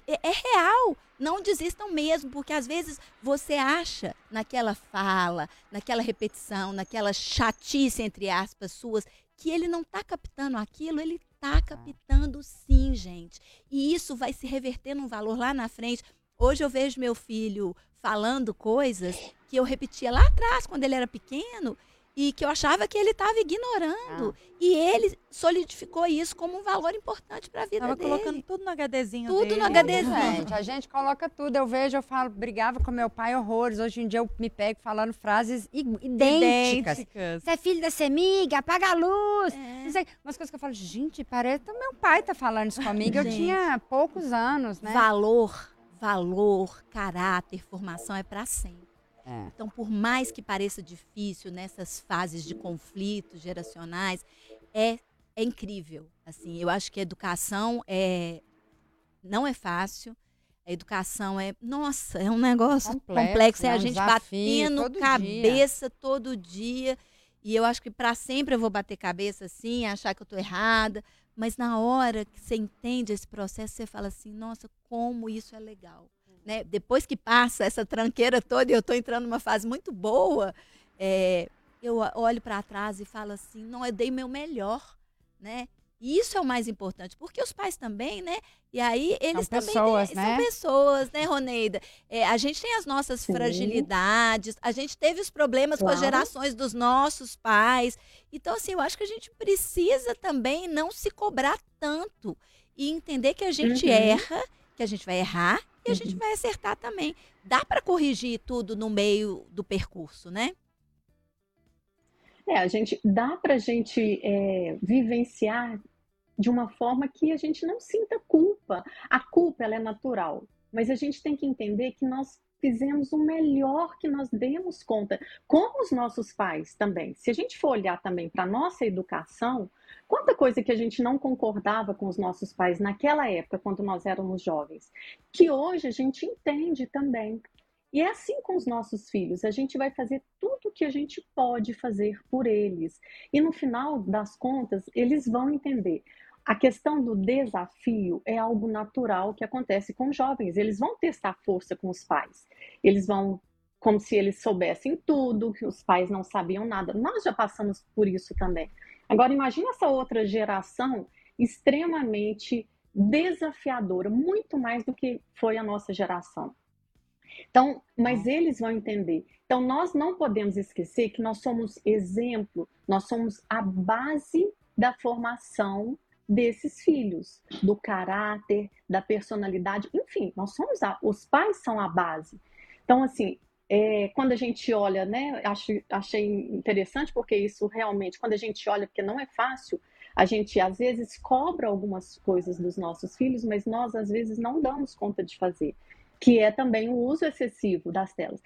é, é real. Não desistam mesmo, porque às vezes você acha naquela fala, naquela repetição, naquela chatice, entre aspas, suas, que ele não está captando aquilo, ele está captando sim, gente. E isso vai se reverter num valor lá na frente. Hoje eu vejo meu filho falando coisas que eu repetia lá atrás, quando ele era pequeno, e que eu achava que ele estava ignorando.
Ah.
E ele solidificou isso como um valor importante para a vida
Tava
dele.
colocando tudo no HDzinho
Tudo
dele.
no HDzinho.
Gente, a gente coloca tudo. Eu vejo, eu falo, brigava com meu pai horrores. Hoje em dia eu me pego falando frases idênticas.
Idênticas.
Você é filho da semiga, apaga a luz.
É.
Não sei, umas coisas que eu falo, gente, parece que meu pai tá falando isso comigo. Eu tinha poucos anos, né?
Valor, valor, caráter, formação é para sempre.
É.
Então, por mais que pareça difícil nessas fases de conflitos geracionais, é, é incrível. Assim, eu acho que a educação é não é fácil. A educação é, nossa, é um negócio
Complexo,
complexo, é
né?
a
Um
gente
desafio
batendo
todo dia.
cabeça todo dia. E eu acho que para sempre eu vou bater cabeça assim, achar que eu tô errada, mas na hora que você entende esse processo, você fala assim, nossa, como isso é legal. Né? Depois que passa essa tranqueira toda e eu estou entrando numa fase muito boa, é, eu olho para trás e falo assim, não, eu dei meu melhor, né? E isso é o mais importante, porque os pais também, né? E aí eles também
pessoas,
têm,
né?
são pessoas, né, Roneida? É, a gente tem as nossas
Sim.
fragilidades, a gente teve os problemas com as
Claro.
gerações dos nossos pais. Então, assim, eu acho que a gente precisa também não se cobrar tanto e entender que a gente
Uhum.
erra, que a gente vai errar e a gente
Uhum.
vai acertar também. Dá para corrigir tudo no meio do percurso, né?
É, a gente dá para a gente é, vivenciar de uma forma que a gente não sinta culpa. A culpa ela é natural, mas a gente tem que entender que nós fizemos o melhor que nós demos conta, como os nossos pais também. Se a gente for olhar também para a nossa educação, quanta coisa que a gente não concordava com os nossos pais naquela época, quando nós éramos jovens, que hoje a gente entende também. E é assim com os nossos filhos, a gente vai fazer tudo o que a gente pode fazer por eles. E no final das contas, eles vão entender. A questão do desafio é algo natural que acontece com jovens. Eles vão testar força com os pais. Eles vão, como se eles soubessem tudo, que os pais não sabiam nada. Nós já passamos por isso também. Agora, imagine essa outra geração extremamente desafiadora, muito mais do que foi a nossa geração. Então, mas eles vão entender. Então, nós não podemos esquecer que nós somos exemplo, nós somos a base da formação desses filhos, do caráter, da personalidade, enfim, nós somos a, os pais são a base. Então, assim, é, quando a gente olha, né, acho, achei interessante porque isso realmente, quando a gente olha, porque não é fácil, a gente às vezes cobra algumas coisas dos nossos filhos, mas nós às vezes não damos conta de fazer, que é também o uso excessivo das telas.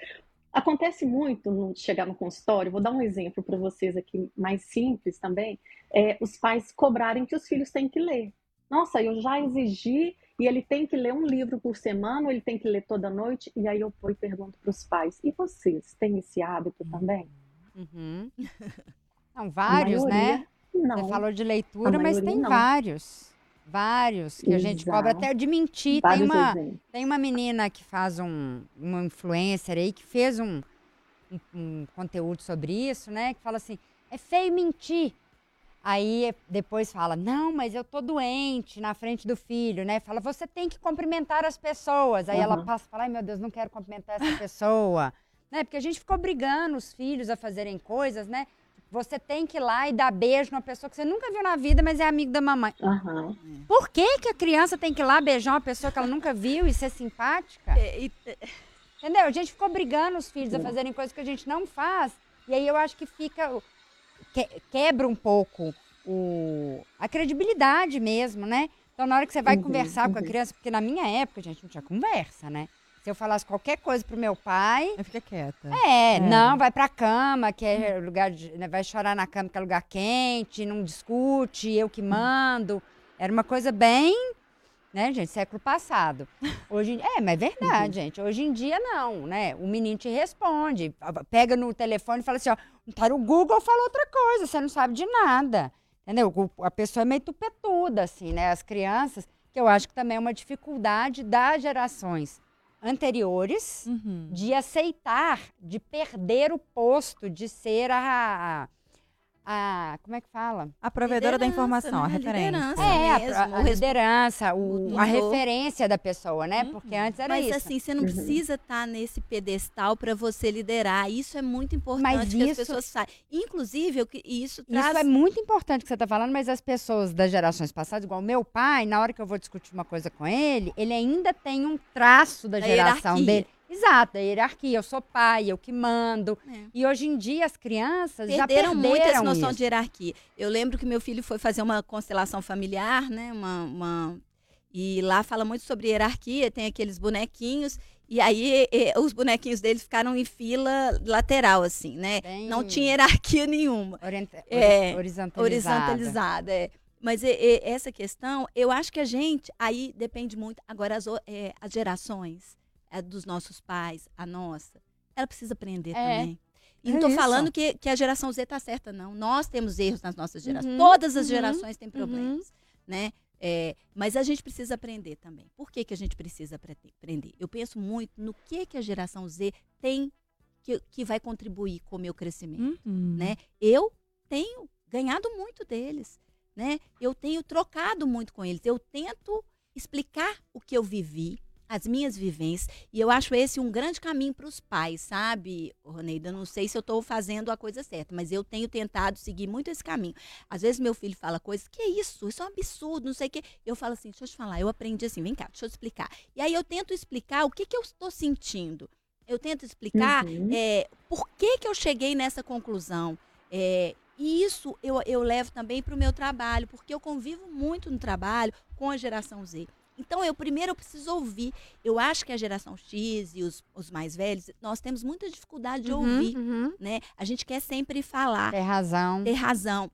Acontece muito no chegar no consultório, vou dar um exemplo para vocês aqui mais simples também, é, os pais cobrarem que os filhos têm que ler. Nossa, eu já exigi e ele tem que ler um livro por semana, ou ele tem que ler toda noite, e aí eu vou e pergunto para os pais, e vocês têm esse hábito também?
Uhum. Não,
A
vários,
maioria,
né?
Não.
Você falou de leitura, mas tem
não.
vários. Vários que a gente cobra
Exato.
até de mentir. Tem uma,
exemplos.
tem uma menina que faz um, uma influencer aí que fez um, um, um conteúdo sobre isso, né? Que fala assim: é feio mentir. Aí depois fala: não, mas eu tô doente na frente do filho, né? Fala: você tem que cumprimentar as pessoas. Aí ela
Aham.
passa e fala: ai meu Deus, não quero cumprimentar essa pessoa. né? Porque a gente ficou obrigando os filhos a fazerem coisas, né? Você tem que ir lá e dar beijo numa pessoa que você nunca viu na vida, mas é amigo da mamãe.
Aham.
Por que, que a criança tem que ir lá beijar uma pessoa que ela nunca viu e ser simpática?
É, e-
Entendeu? A gente ficou obrigando os filhos a
É.
fazerem coisas que a gente não faz. E aí eu acho que fica. que- quebra um pouco o, a credibilidade mesmo, né? Então, na hora que você vai
Uhum,
conversar com a
uhum.
criança, porque na minha época, gente, não tinha conversa, né? Se eu falasse qualquer coisa pro meu pai,
Aí fica quieta.
é, não, vai pra cama, que é lugar de, né, vai chorar na cama que é lugar quente, não discute, eu que mando. Era uma coisa bem, né, gente? Século passado. Hoje, é, mas é verdade, gente. Hoje em dia, não, né? O menino te responde, pega no telefone e fala assim, ó, tá no Google, fala outra coisa, você não sabe de nada. Entendeu? O- A pessoa é meio tupetuda, assim, né? As crianças, que eu acho que também é uma dificuldade das gerações anteriores
Uhum.
de aceitar, de perder o posto de ser a. a como é que fala?
A provedora da
Liderança,
informação, a
né?
referência.
Liderança.
É, a,
mesmo,
a- a liderança, o- a referência da pessoa, né? Porque antes era
Mas
isso.
assim, você não precisa estar nesse pedestal para você liderar. Isso é muito importante
Mas
que as
isso-
pessoas saibam. Inclusive, eu que- isso traz
Isso é muito importante que você está falando, mas as pessoas das gerações passadas, igual meu pai, na hora que eu vou discutir uma coisa com ele, ele ainda tem um traço da,
Da
geração
hierarquia.
dele. Exato, da hierarquia. Eu sou pai, eu que mando.
É.
E hoje em dia as crianças já
perderam
perderam
muito essa noção
isso.
de hierarquia. Eu lembro que meu filho foi fazer uma constelação familiar, né? Uma, uma- E lá fala muito sobre hierarquia, tem aqueles bonequinhos. E aí eh, os bonequinhos deles ficaram em fila lateral, assim, né?
Bem
Não tinha hierarquia nenhuma.
orienta-
É,
horizontalizada.
horizontalizada. É. Mas e- e- essa questão, eu acho que a gente, aí depende muito. Agora, as, é, as gerações é, dos nossos pais, a nossa, ela precisa aprender
É.
também. E
É
não estou falando que, que a geração Z está certa, não. Nós temos erros nas nossas gerações.
Uhum,
Todas as
uhum,
gerações têm problemas, né? É, mas a gente precisa aprender também. Por que, que a gente precisa apre- aprender? Eu penso muito no que, que a geração Z tem que, que vai contribuir com o meu crescimento
Uhum.
né? Eu tenho ganhado muito deles, né? Eu tenho trocado muito com eles. Eu tento explicar o que eu vivi, as minhas vivências, e eu acho esse um grande caminho para os pais, sabe, Roneida? Não sei se eu estou fazendo a coisa certa, mas eu tenho tentado seguir muito esse caminho. Às vezes meu filho fala coisas, que é isso? Isso é um absurdo, não sei o quê. Eu falo assim, deixa eu te falar, eu aprendi assim, vem cá, deixa eu te explicar. E aí eu tento explicar o que, que eu estou sentindo. Eu tento explicar
Uhum.
é, por que, que eu cheguei nessa conclusão. É, e isso eu, eu levo também para o meu trabalho, porque eu convivo muito no trabalho com a geração Z. Então, eu primeiro eu preciso ouvir. Eu acho que a geração X e os, os mais velhos, nós temos muita dificuldade de
Uhum,
ouvir,
uhum.
né? A gente quer sempre falar,
Tem razão.
ter razão.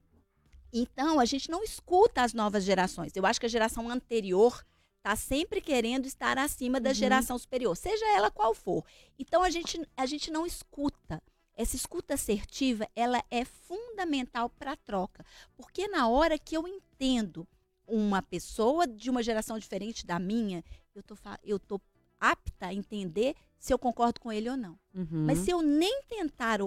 Então, a gente não escuta as novas gerações. Eu acho que a geração anterior está sempre querendo estar acima da
Uhum.
geração superior, seja ela qual for. Então, a gente, a gente não escuta. Essa escuta assertiva, ela é fundamental para a troca. Porque na hora que eu entendo uma pessoa de uma geração diferente da minha, eu tô, eu tô apta a entender se eu concordo com ele ou não.
Uhum.
Mas se eu nem tentar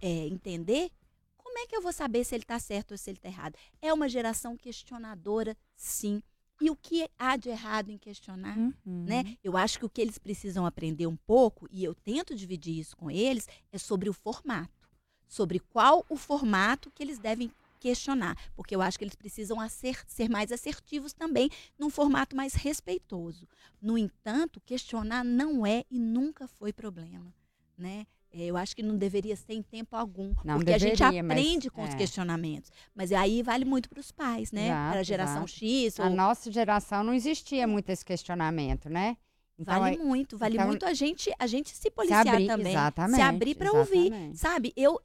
é, entender, como é que eu vou saber se ele está certo ou se ele está errado? É uma geração questionadora, sim. E o que há de errado em questionar?
Uhum.
Né? Eu acho que o que eles precisam aprender um pouco, e eu tento dividir isso com eles, é sobre o formato. Sobre qual o formato que eles devem questionar. Porque eu acho que eles precisam ser mais assertivos também, num formato mais respeitoso. No entanto, questionar não é e nunca foi problema. Né? É, Eu acho que não deveria ser em tempo algum.
Não
porque a gente
deveria, mas,
aprende com os
é.
questionamentos. Mas aí vale muito para os pais, né? Para a geração
exato.
X.
A
ou-
nossa geração não existia muito esse questionamento, né? Então,
Vale
é-
muito, vale
então,
muito a gente, a gente se policiar
abrir,
também.
exatamente,
se abrir para ouvir. Sabe? Eu,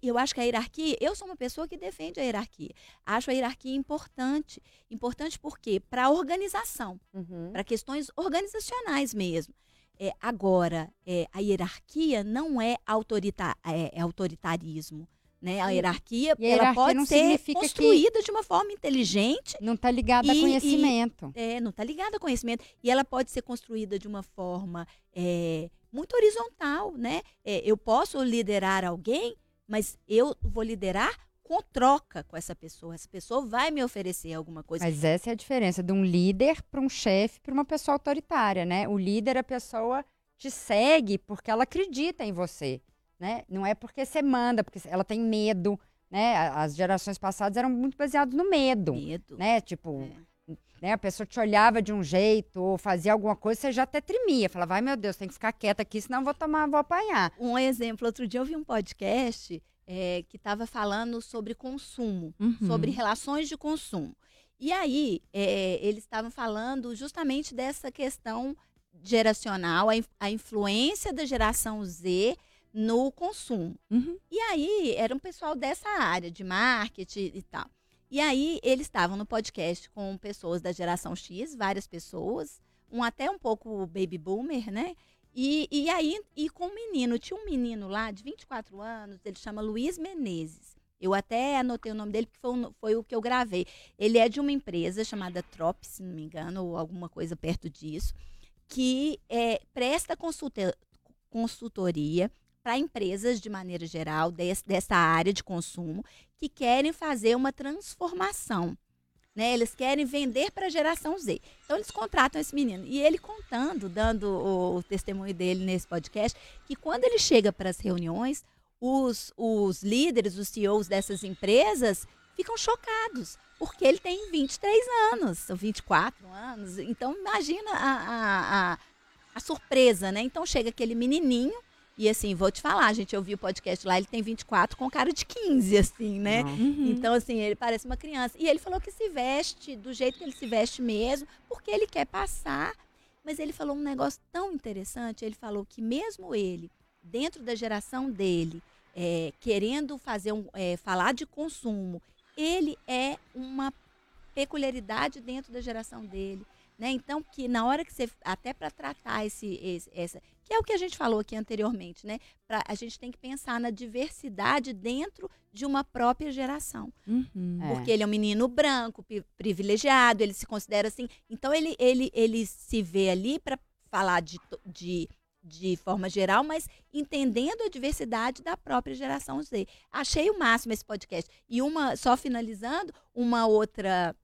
eu acho que a hierarquia, eu sou uma pessoa que defende a hierarquia. Acho a hierarquia importante. Importante por quê? Para organização,
Uhum.
para questões organizacionais mesmo. É, agora, é, a hierarquia não é, autorita é, é autoritarismo. Né? A
E-
hierarquia,
e a
ela
hierarquia
pode
não
ser construída de uma forma inteligente
Não está ligado a
E- e-
conhecimento.
é, não está ligada a conhecimento. E ela pode ser construída de uma forma é, muito horizontal, né? É, eu posso liderar alguém, mas eu vou liderar com troca com essa pessoa. Essa pessoa vai me oferecer alguma coisa.
Mas essa é a diferença de um líder para um chefe para uma pessoa autoritária, né? O líder, a pessoa te segue porque ela acredita em você, né? Não é porque você manda, porque ela tem medo, né? As gerações passadas eram muito baseadas no medo,
Medo.
né? Tipo,
É.
né? A pessoa te olhava de um jeito ou fazia alguma coisa, você já até tremia. Falava, ai meu Deus, tem que ficar quieta aqui, senão vou tomar, vou apanhar.
Um exemplo, outro dia eu vi um podcast é, que estava falando sobre consumo.
Uhum.
sobre relações de consumo. E aí, é, eles estavam falando justamente dessa questão geracional, a, a influência da geração Z no consumo.
Uhum.
E aí, era um pessoal dessa área de marketing e tal. E aí eles estavam no podcast com pessoas da geração X, várias pessoas, um até um pouco baby boomer, né? E, e aí, e com um menino, tinha um menino lá de 24 anos, ele chama Luiz Menezes. Eu até anotei o nome dele, porque foi, foi, o que eu gravei. Ele é de uma empresa chamada Trop, se não me engano, ou alguma coisa perto disso, que é, presta consulta, consultoria para empresas de maneira geral des, dessa área de consumo que querem fazer uma transformação. Né? Eles querem vender para a geração Z. Então eles contratam esse menino. E ele contando, dando o, o testemunho dele nesse podcast, que quando ele chega para as reuniões, os, os líderes, os CEOs dessas empresas ficam chocados, porque ele tem 23 anos, ou 24 anos. Então, imagina a, a, a, a, surpresa, né? Então, chega aquele menininho, e assim, vou te falar, gente ouviu o podcast lá, ele tem 24 com cara de 15, assim, né? Uhum. Então, assim, ele parece uma criança. E ele falou que se veste do jeito que ele se veste mesmo, porque ele quer passar. Mas ele falou um negócio tão interessante, ele falou que mesmo ele dentro da geração dele, é, querendo fazer um, é, falar de consumo, ele é uma peculiaridade dentro da geração dele. Né? Então, que na hora que você. Até para tratar esse, esse, essa. Que é o que a gente falou aqui anteriormente, né? Pra, a gente tem que pensar na diversidade dentro de uma própria geração. Uhum, Porque é. ele é um menino branco, privilegiado, ele se considera assim. Então, ele, ele, ele se vê ali para falar de, de de forma geral, mas entendendo a diversidade da própria geração Z. Achei o máximo esse podcast. E uma, só finalizando, uma outra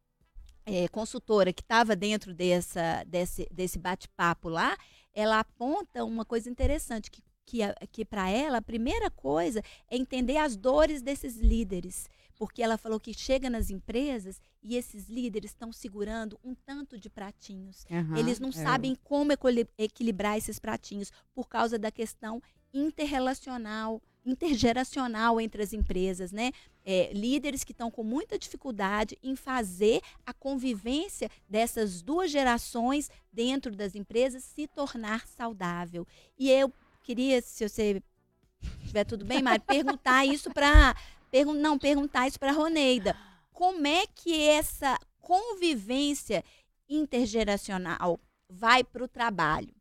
é, consultora que estava dentro dessa, desse, desse bate-papo lá, ela aponta uma coisa interessante, que, que, que para ela, a primeira coisa é entender as dores desses líderes porque ela falou que chega nas empresas e esses líderes estão segurando um tanto de pratinhos. Uhum, Eles não é. sabem como equilibrar esses pratinhos por causa da questão interrelacional, intergeracional entre as empresas, né? É, líderes que estão com muita dificuldade em fazer a convivência dessas duas gerações dentro das empresas se tornar saudável. E eu queria, se você estiver tudo bem, Mari, perguntar isso para Pergun não, perguntar isso para a Roneida. Como é que essa convivência intergeracional vai para o trabalho?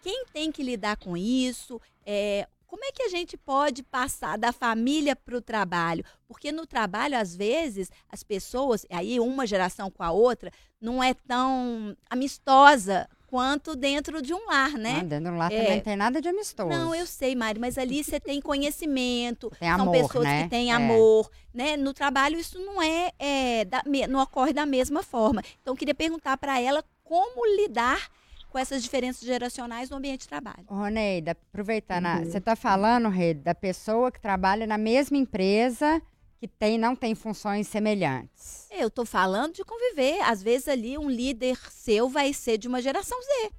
Quem tem que lidar com isso? É, como é que a gente pode passar da família para o trabalho? Porque no trabalho, às vezes, as pessoas, aí uma geração com a outra, não é tão amistosa quanto dentro de um lar, né?
Ah, dentro de um lar é. também não tem nada de amistoso.
Não, eu sei, Mari, mas ali você tem conhecimento,
tem
são
amor,
pessoas
né?
que têm é. amor, né? No trabalho isso não é, é da, não ocorre da mesma forma. Então eu queria perguntar para ela como lidar com essas diferenças geracionais no ambiente de trabalho.
Roneida, aproveitando, uhum. você está falando, Rei, da pessoa que trabalha na mesma empresa que tem, não tem funções semelhantes.
Eu estou falando de conviver. Às vezes ali um líder seu vai ser de uma geração Z.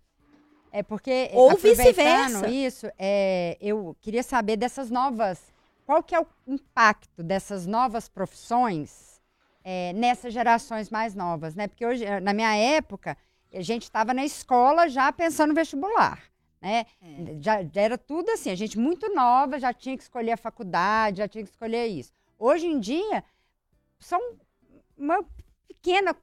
É porque
ou vice-versa.
Isso, é, eu queria saber dessas novas. Qual que é o impacto dessas novas profissões é, nessas gerações mais novas, né? Porque hoje, na minha época, a gente estava na escola já pensando no vestibular. Né? É. Já, já, era tudo assim, a gente muito nova, já tinha que escolher a faculdade, já tinha que escolher isso. Hoje em dia, são uma pequena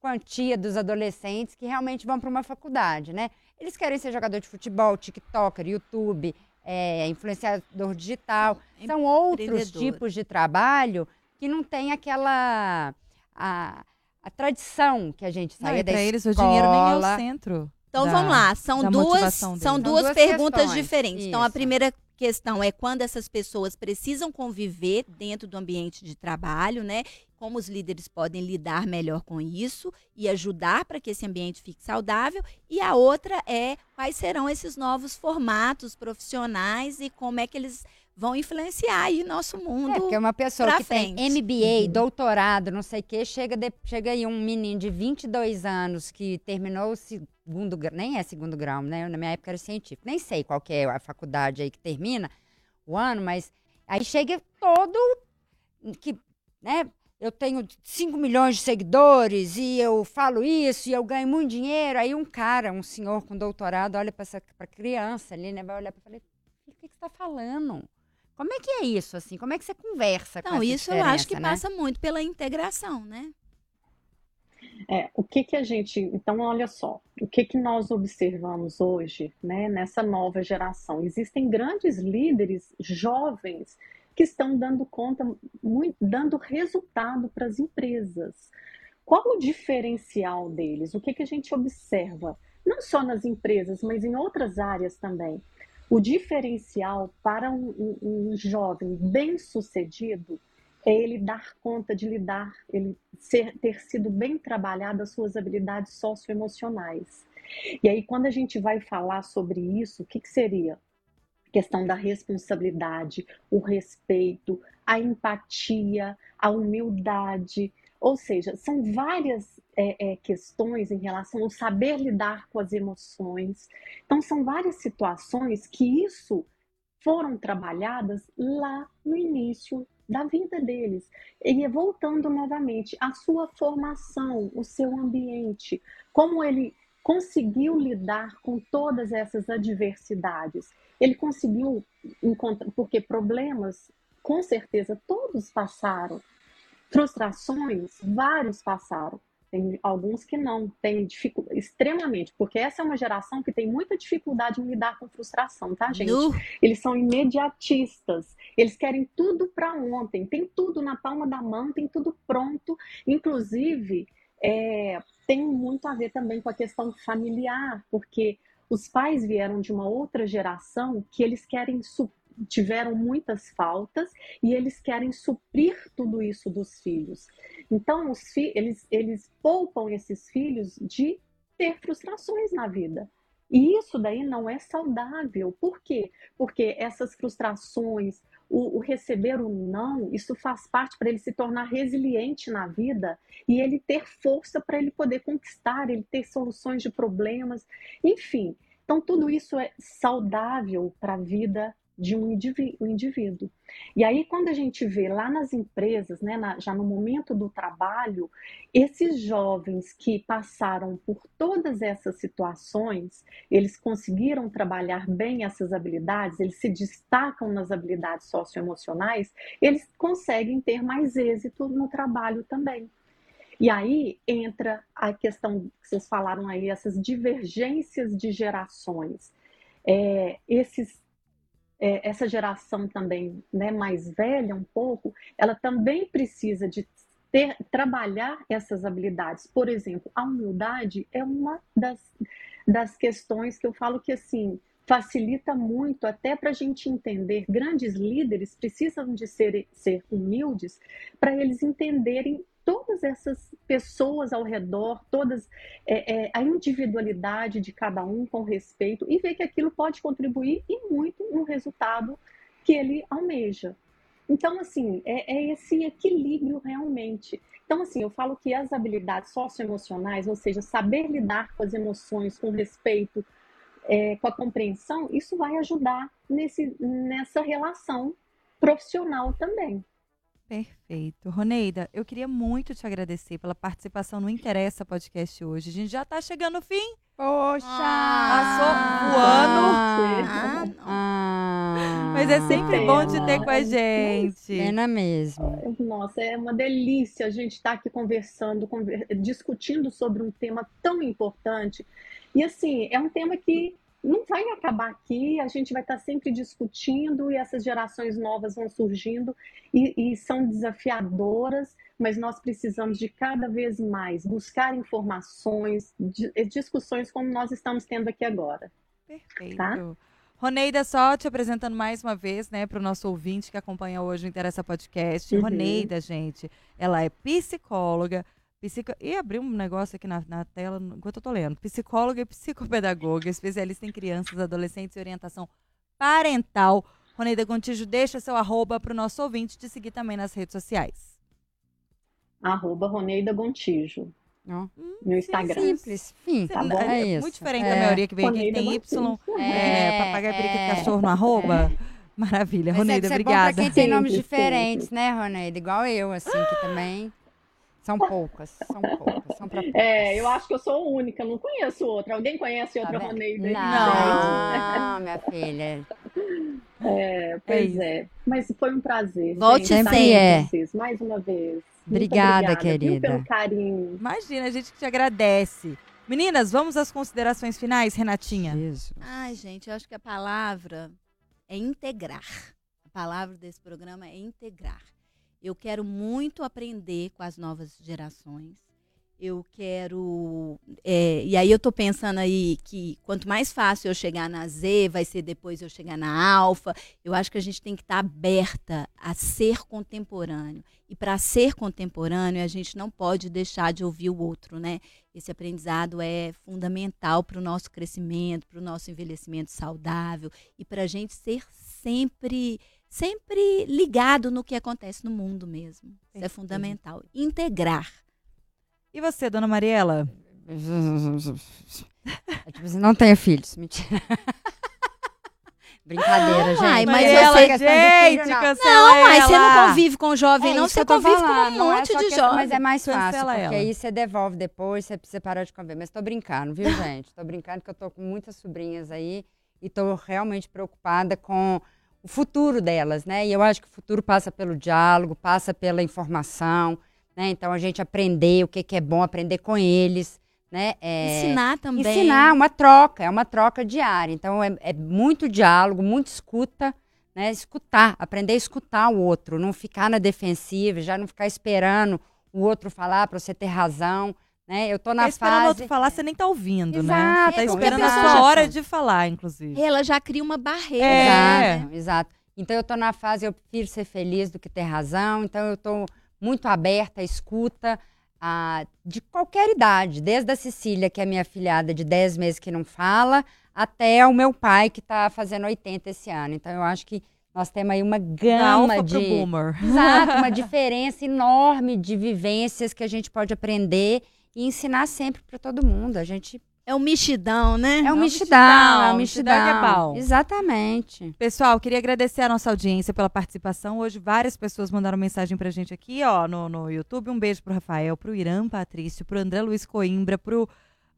quantia dos adolescentes que realmente vão para uma faculdade, né? Eles querem ser jogador de futebol, TikToker, YouTube, é, influenciador digital. São outros tipos de trabalho que não tem aquela a, a tradição que a gente saía não, da escola. eles o
dinheiro nem é o centro.
Então
da,
vamos lá, são duas, são duas, são duas perguntas questões. diferentes. Isso. Então a primeira questão é quando essas pessoas precisam conviver dentro do ambiente de trabalho, né? Como os líderes podem lidar melhor com isso e ajudar para que esse ambiente fique saudável. E a outra é quais serão esses novos formatos profissionais e como é que eles vão influenciar aí nosso mundo. É,
porque uma pessoa que
frente.
tem MBA, uhum. doutorado, não sei o quê, chega, de, chega aí um menino de 22 anos que terminou o segundo grau, nem é segundo grau, né? Na minha época era científico. Nem sei qual que é a faculdade aí que termina o ano, mas aí chega todo que, né? Eu tenho 5 milhões de seguidores e eu falo isso e eu ganho muito dinheiro. Aí um cara, um senhor com doutorado, olha para essa pra criança ali, né? Vai olhar para falar: o que, que você está falando? Como é que é isso, assim? Como é que você conversa com
Então,
essa
isso eu acho que
né?
passa muito pela integração, né?
É, o que que a gente, então olha só, o que que nós observamos hoje, né, nessa nova geração? Existem grandes líderes jovens que estão dando conta, muito, dando resultado para as empresas. Qual o diferencial deles? O que que a gente observa? Não só nas empresas, mas em outras áreas também. O diferencial para um, um, um jovem bem-sucedido é ele dar conta de lidar, ele ser, ter sido bem trabalhado as suas habilidades socioemocionais. E aí, quando a gente vai falar sobre isso, o que, que seria? A questão da responsabilidade, o respeito, a empatia, a humildade. Ou seja, são várias é, é, questões em relação ao saber lidar com as emoções. Então, são várias situações que isso foram trabalhadas lá no início da vida deles. E voltando novamente, a sua formação, o seu ambiente, como ele conseguiu lidar com todas essas adversidades. Ele conseguiu encontrar, porque problemas, com certeza, todos passaram. Frustrações, vários passaram. Tem alguns que não, têm dificuldade, extremamente, porque essa é uma geração que tem muita dificuldade em lidar com frustração, tá, gente?
Nu.
Eles são imediatistas, eles querem tudo para ontem, tem tudo na palma da mão, tem tudo pronto, inclusive é, tem muito a ver também com a questão familiar, porque os pais vieram de uma outra geração que eles querem su- tiveram muitas faltas e eles querem suprir tudo isso dos filhos. Então, fi eles, eles poupam esses filhos de ter frustrações na vida. E isso daí não é saudável. Por quê? Porque essas frustrações, o, o receber o não, isso faz parte para ele se tornar resiliente na vida e ele ter força para ele poder conquistar, ele ter soluções de problemas, enfim. Então, tudo isso é saudável para a vida de um indiví- indivíduo. E aí, quando a gente vê lá nas empresas, né, na- já no momento do trabalho, esses jovens que passaram por todas essas situações, eles conseguiram trabalhar bem essas habilidades, eles se destacam nas habilidades socioemocionais, eles conseguem ter mais êxito no trabalho também. E aí entra a questão que vocês falaram aí, essas divergências de gerações. É, esses é, essa geração também né, mais velha um pouco, ela também precisa de ter, trabalhar essas habilidades. Por exemplo, a humildade é uma das, das questões que eu falo que assim facilita muito até para a gente entender. Grandes líderes precisam de ser, ser humildes para eles entenderem todas essas pessoas ao redor, todas é, é, a individualidade de cada um com respeito e ver que aquilo pode contribuir e muito no resultado que ele almeja. Então, assim, é, é esse equilíbrio realmente. Então, assim, eu falo que as habilidades socioemocionais, ou seja, saber lidar com as emoções, com respeito, é, com a compreensão, isso vai ajudar nesse, nessa relação profissional também.
Perfeito. Roneida, eu queria muito te agradecer pela participação no Interessa Podcast hoje. A gente já tá chegando no fim.
Poxa!
Passou voando.
Ah, não.
Ah,
Mas é sempre
pena.
bom te ter com a gente.
Pena mesmo.
Nossa, é uma delícia a gente estar aqui conversando, conver- discutindo sobre um tema tão importante. E assim, é um tema que não vai acabar aqui, a gente vai estar sempre discutindo e essas gerações novas vão surgindo e, e são desafiadoras, mas nós precisamos de cada vez mais buscar informações, di- discussões como nós estamos tendo aqui agora.
Perfeito.
Tá?
Roneida, só te apresentando mais uma vez, né, para o nosso ouvinte que acompanha hoje o Interessa Podcast.
Uhum.
Roneida, gente, ela é psicóloga, psico... e abriu um negócio aqui na, na tela enquanto eu tô lendo. Psicóloga e psicopedagoga, especialista em crianças, adolescentes e orientação parental. Roneida Gontijo, deixa seu arroba para o nosso ouvinte te seguir também nas redes sociais.
Arroba Roneida Gontijo,
Ó,
no Instagram.
Simples. Fim.
Tá bom.
É
É
isso.
muito diferente
É.
da maioria que vem aqui, tem Y, é,
É,
papagaio, periquito,
é.
cachorro no arroba. Maravilha.
Mas
Roneida,
é, isso é bom
obrigada.
pra quem tem nomes diferentes, né, Roneida? Igual eu, assim, que também. São poucas, são poucas, são pra poucas.
É, eu acho que eu sou única, não conheço outra. Alguém conhece outra
Tá?
Roneida? aí,
Não, minha filha.
É, pois
isso.
é. Mas foi um prazer.
Volte
sempre. é.
vocês mais uma vez.
Obrigada,
viu,
querida.
pelo carinho.
Imagina, a gente que te agradece. Meninas, vamos às considerações finais, Renatinha.
Jesus.
Ai, gente, eu acho que a palavra é integrar. A palavra desse programa é integrar. Eu quero muito aprender com as novas gerações. Eu quero. é, e aí eu tô pensando aí que quanto mais fácil eu chegar na Z, vai ser depois eu chegar na Alfa. Eu acho que a gente tem que estar aberta a ser contemporâneo. E para ser contemporâneo, a gente não pode deixar de ouvir o outro, né? Esse aprendizado é fundamental para o nosso crescimento, para o nosso envelhecimento saudável e para a gente ser sempre, sempre ligado no que acontece no mundo mesmo. Isso é fundamental. Integrar.
E você, dona Mariela?
É tipo assim, não tenha filhos. Mentira. Brincadeira, gente.
Ai, mas
Não é
Mariela,
você-
gente,
não.
cancela
Não, mas você não convive com jovem,
É
não. Você convive com
falando,
um
não é
monte
só
de jovem.
Mas é mais fácil,
Cancela
porque
ela.
aí você devolve depois, você precisa parar de conviver. Mas tô brincando, viu, gente? Tô brincando que eu tô com muitas sobrinhas aí e tô realmente preocupada com o futuro delas, né? E eu acho que o futuro passa pelo diálogo, passa pela informação, né? Então a gente aprender o que, que é bom aprender com eles, né? É,
Ensinar também.
Ensinar, uma troca, é uma troca diária. Então, é, é muito diálogo, muito escuta, né? Escutar, aprender a escutar o outro, não ficar na defensiva, já não ficar esperando o outro falar para você ter razão, né? Eu tô na
tá esperando
fase...
outro falar, você nem tá ouvindo, né?
Exato,
Você tá
é,
esperando a sua hora de falar, inclusive.
Ela já cria uma barreira.
É.
né?
Exato, exato. Então eu tô na fase, eu prefiro ser feliz do que ter razão, então eu tô muito aberta à escuta a, de qualquer idade, desde a Cecília, que é minha filhada de 10 meses que não fala, até o meu pai, que tá fazendo 80 esse ano. Então eu acho que nós temos aí uma gama de.
boomer.
Exato, uma diferença enorme de vivências que a gente pode aprender e ensinar sempre para todo mundo. A gente
É um mexidão, né?
é um
um
mexidão, é um
mexidão, é bom.
Exatamente.
Pessoal, queria agradecer a nossa audiência pela participação. Hoje várias pessoas mandaram mensagem pra gente aqui, ó, no, no YouTube. Um beijo pro Rafael, pro Irã Patrício, pro André Luiz Coimbra, pro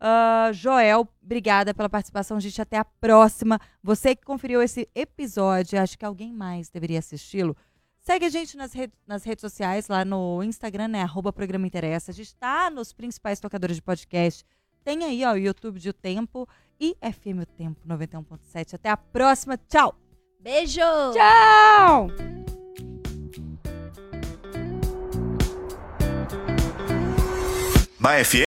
ah, Joel. Obrigada pela participação, gente. Até a próxima. Você que conferiu esse episódio, acho que alguém mais deveria assisti-lo. Segue a gente nas, re- nas redes sociais, lá no Instagram, né? Arroba Programa Interessa. A gente tá nos principais tocadores de podcast. Tem aí, ó, o YouTube de O Tempo e FM O Tempo 91.7. Até a próxima. Tchau!
Beijo!
Tchau!
Na FM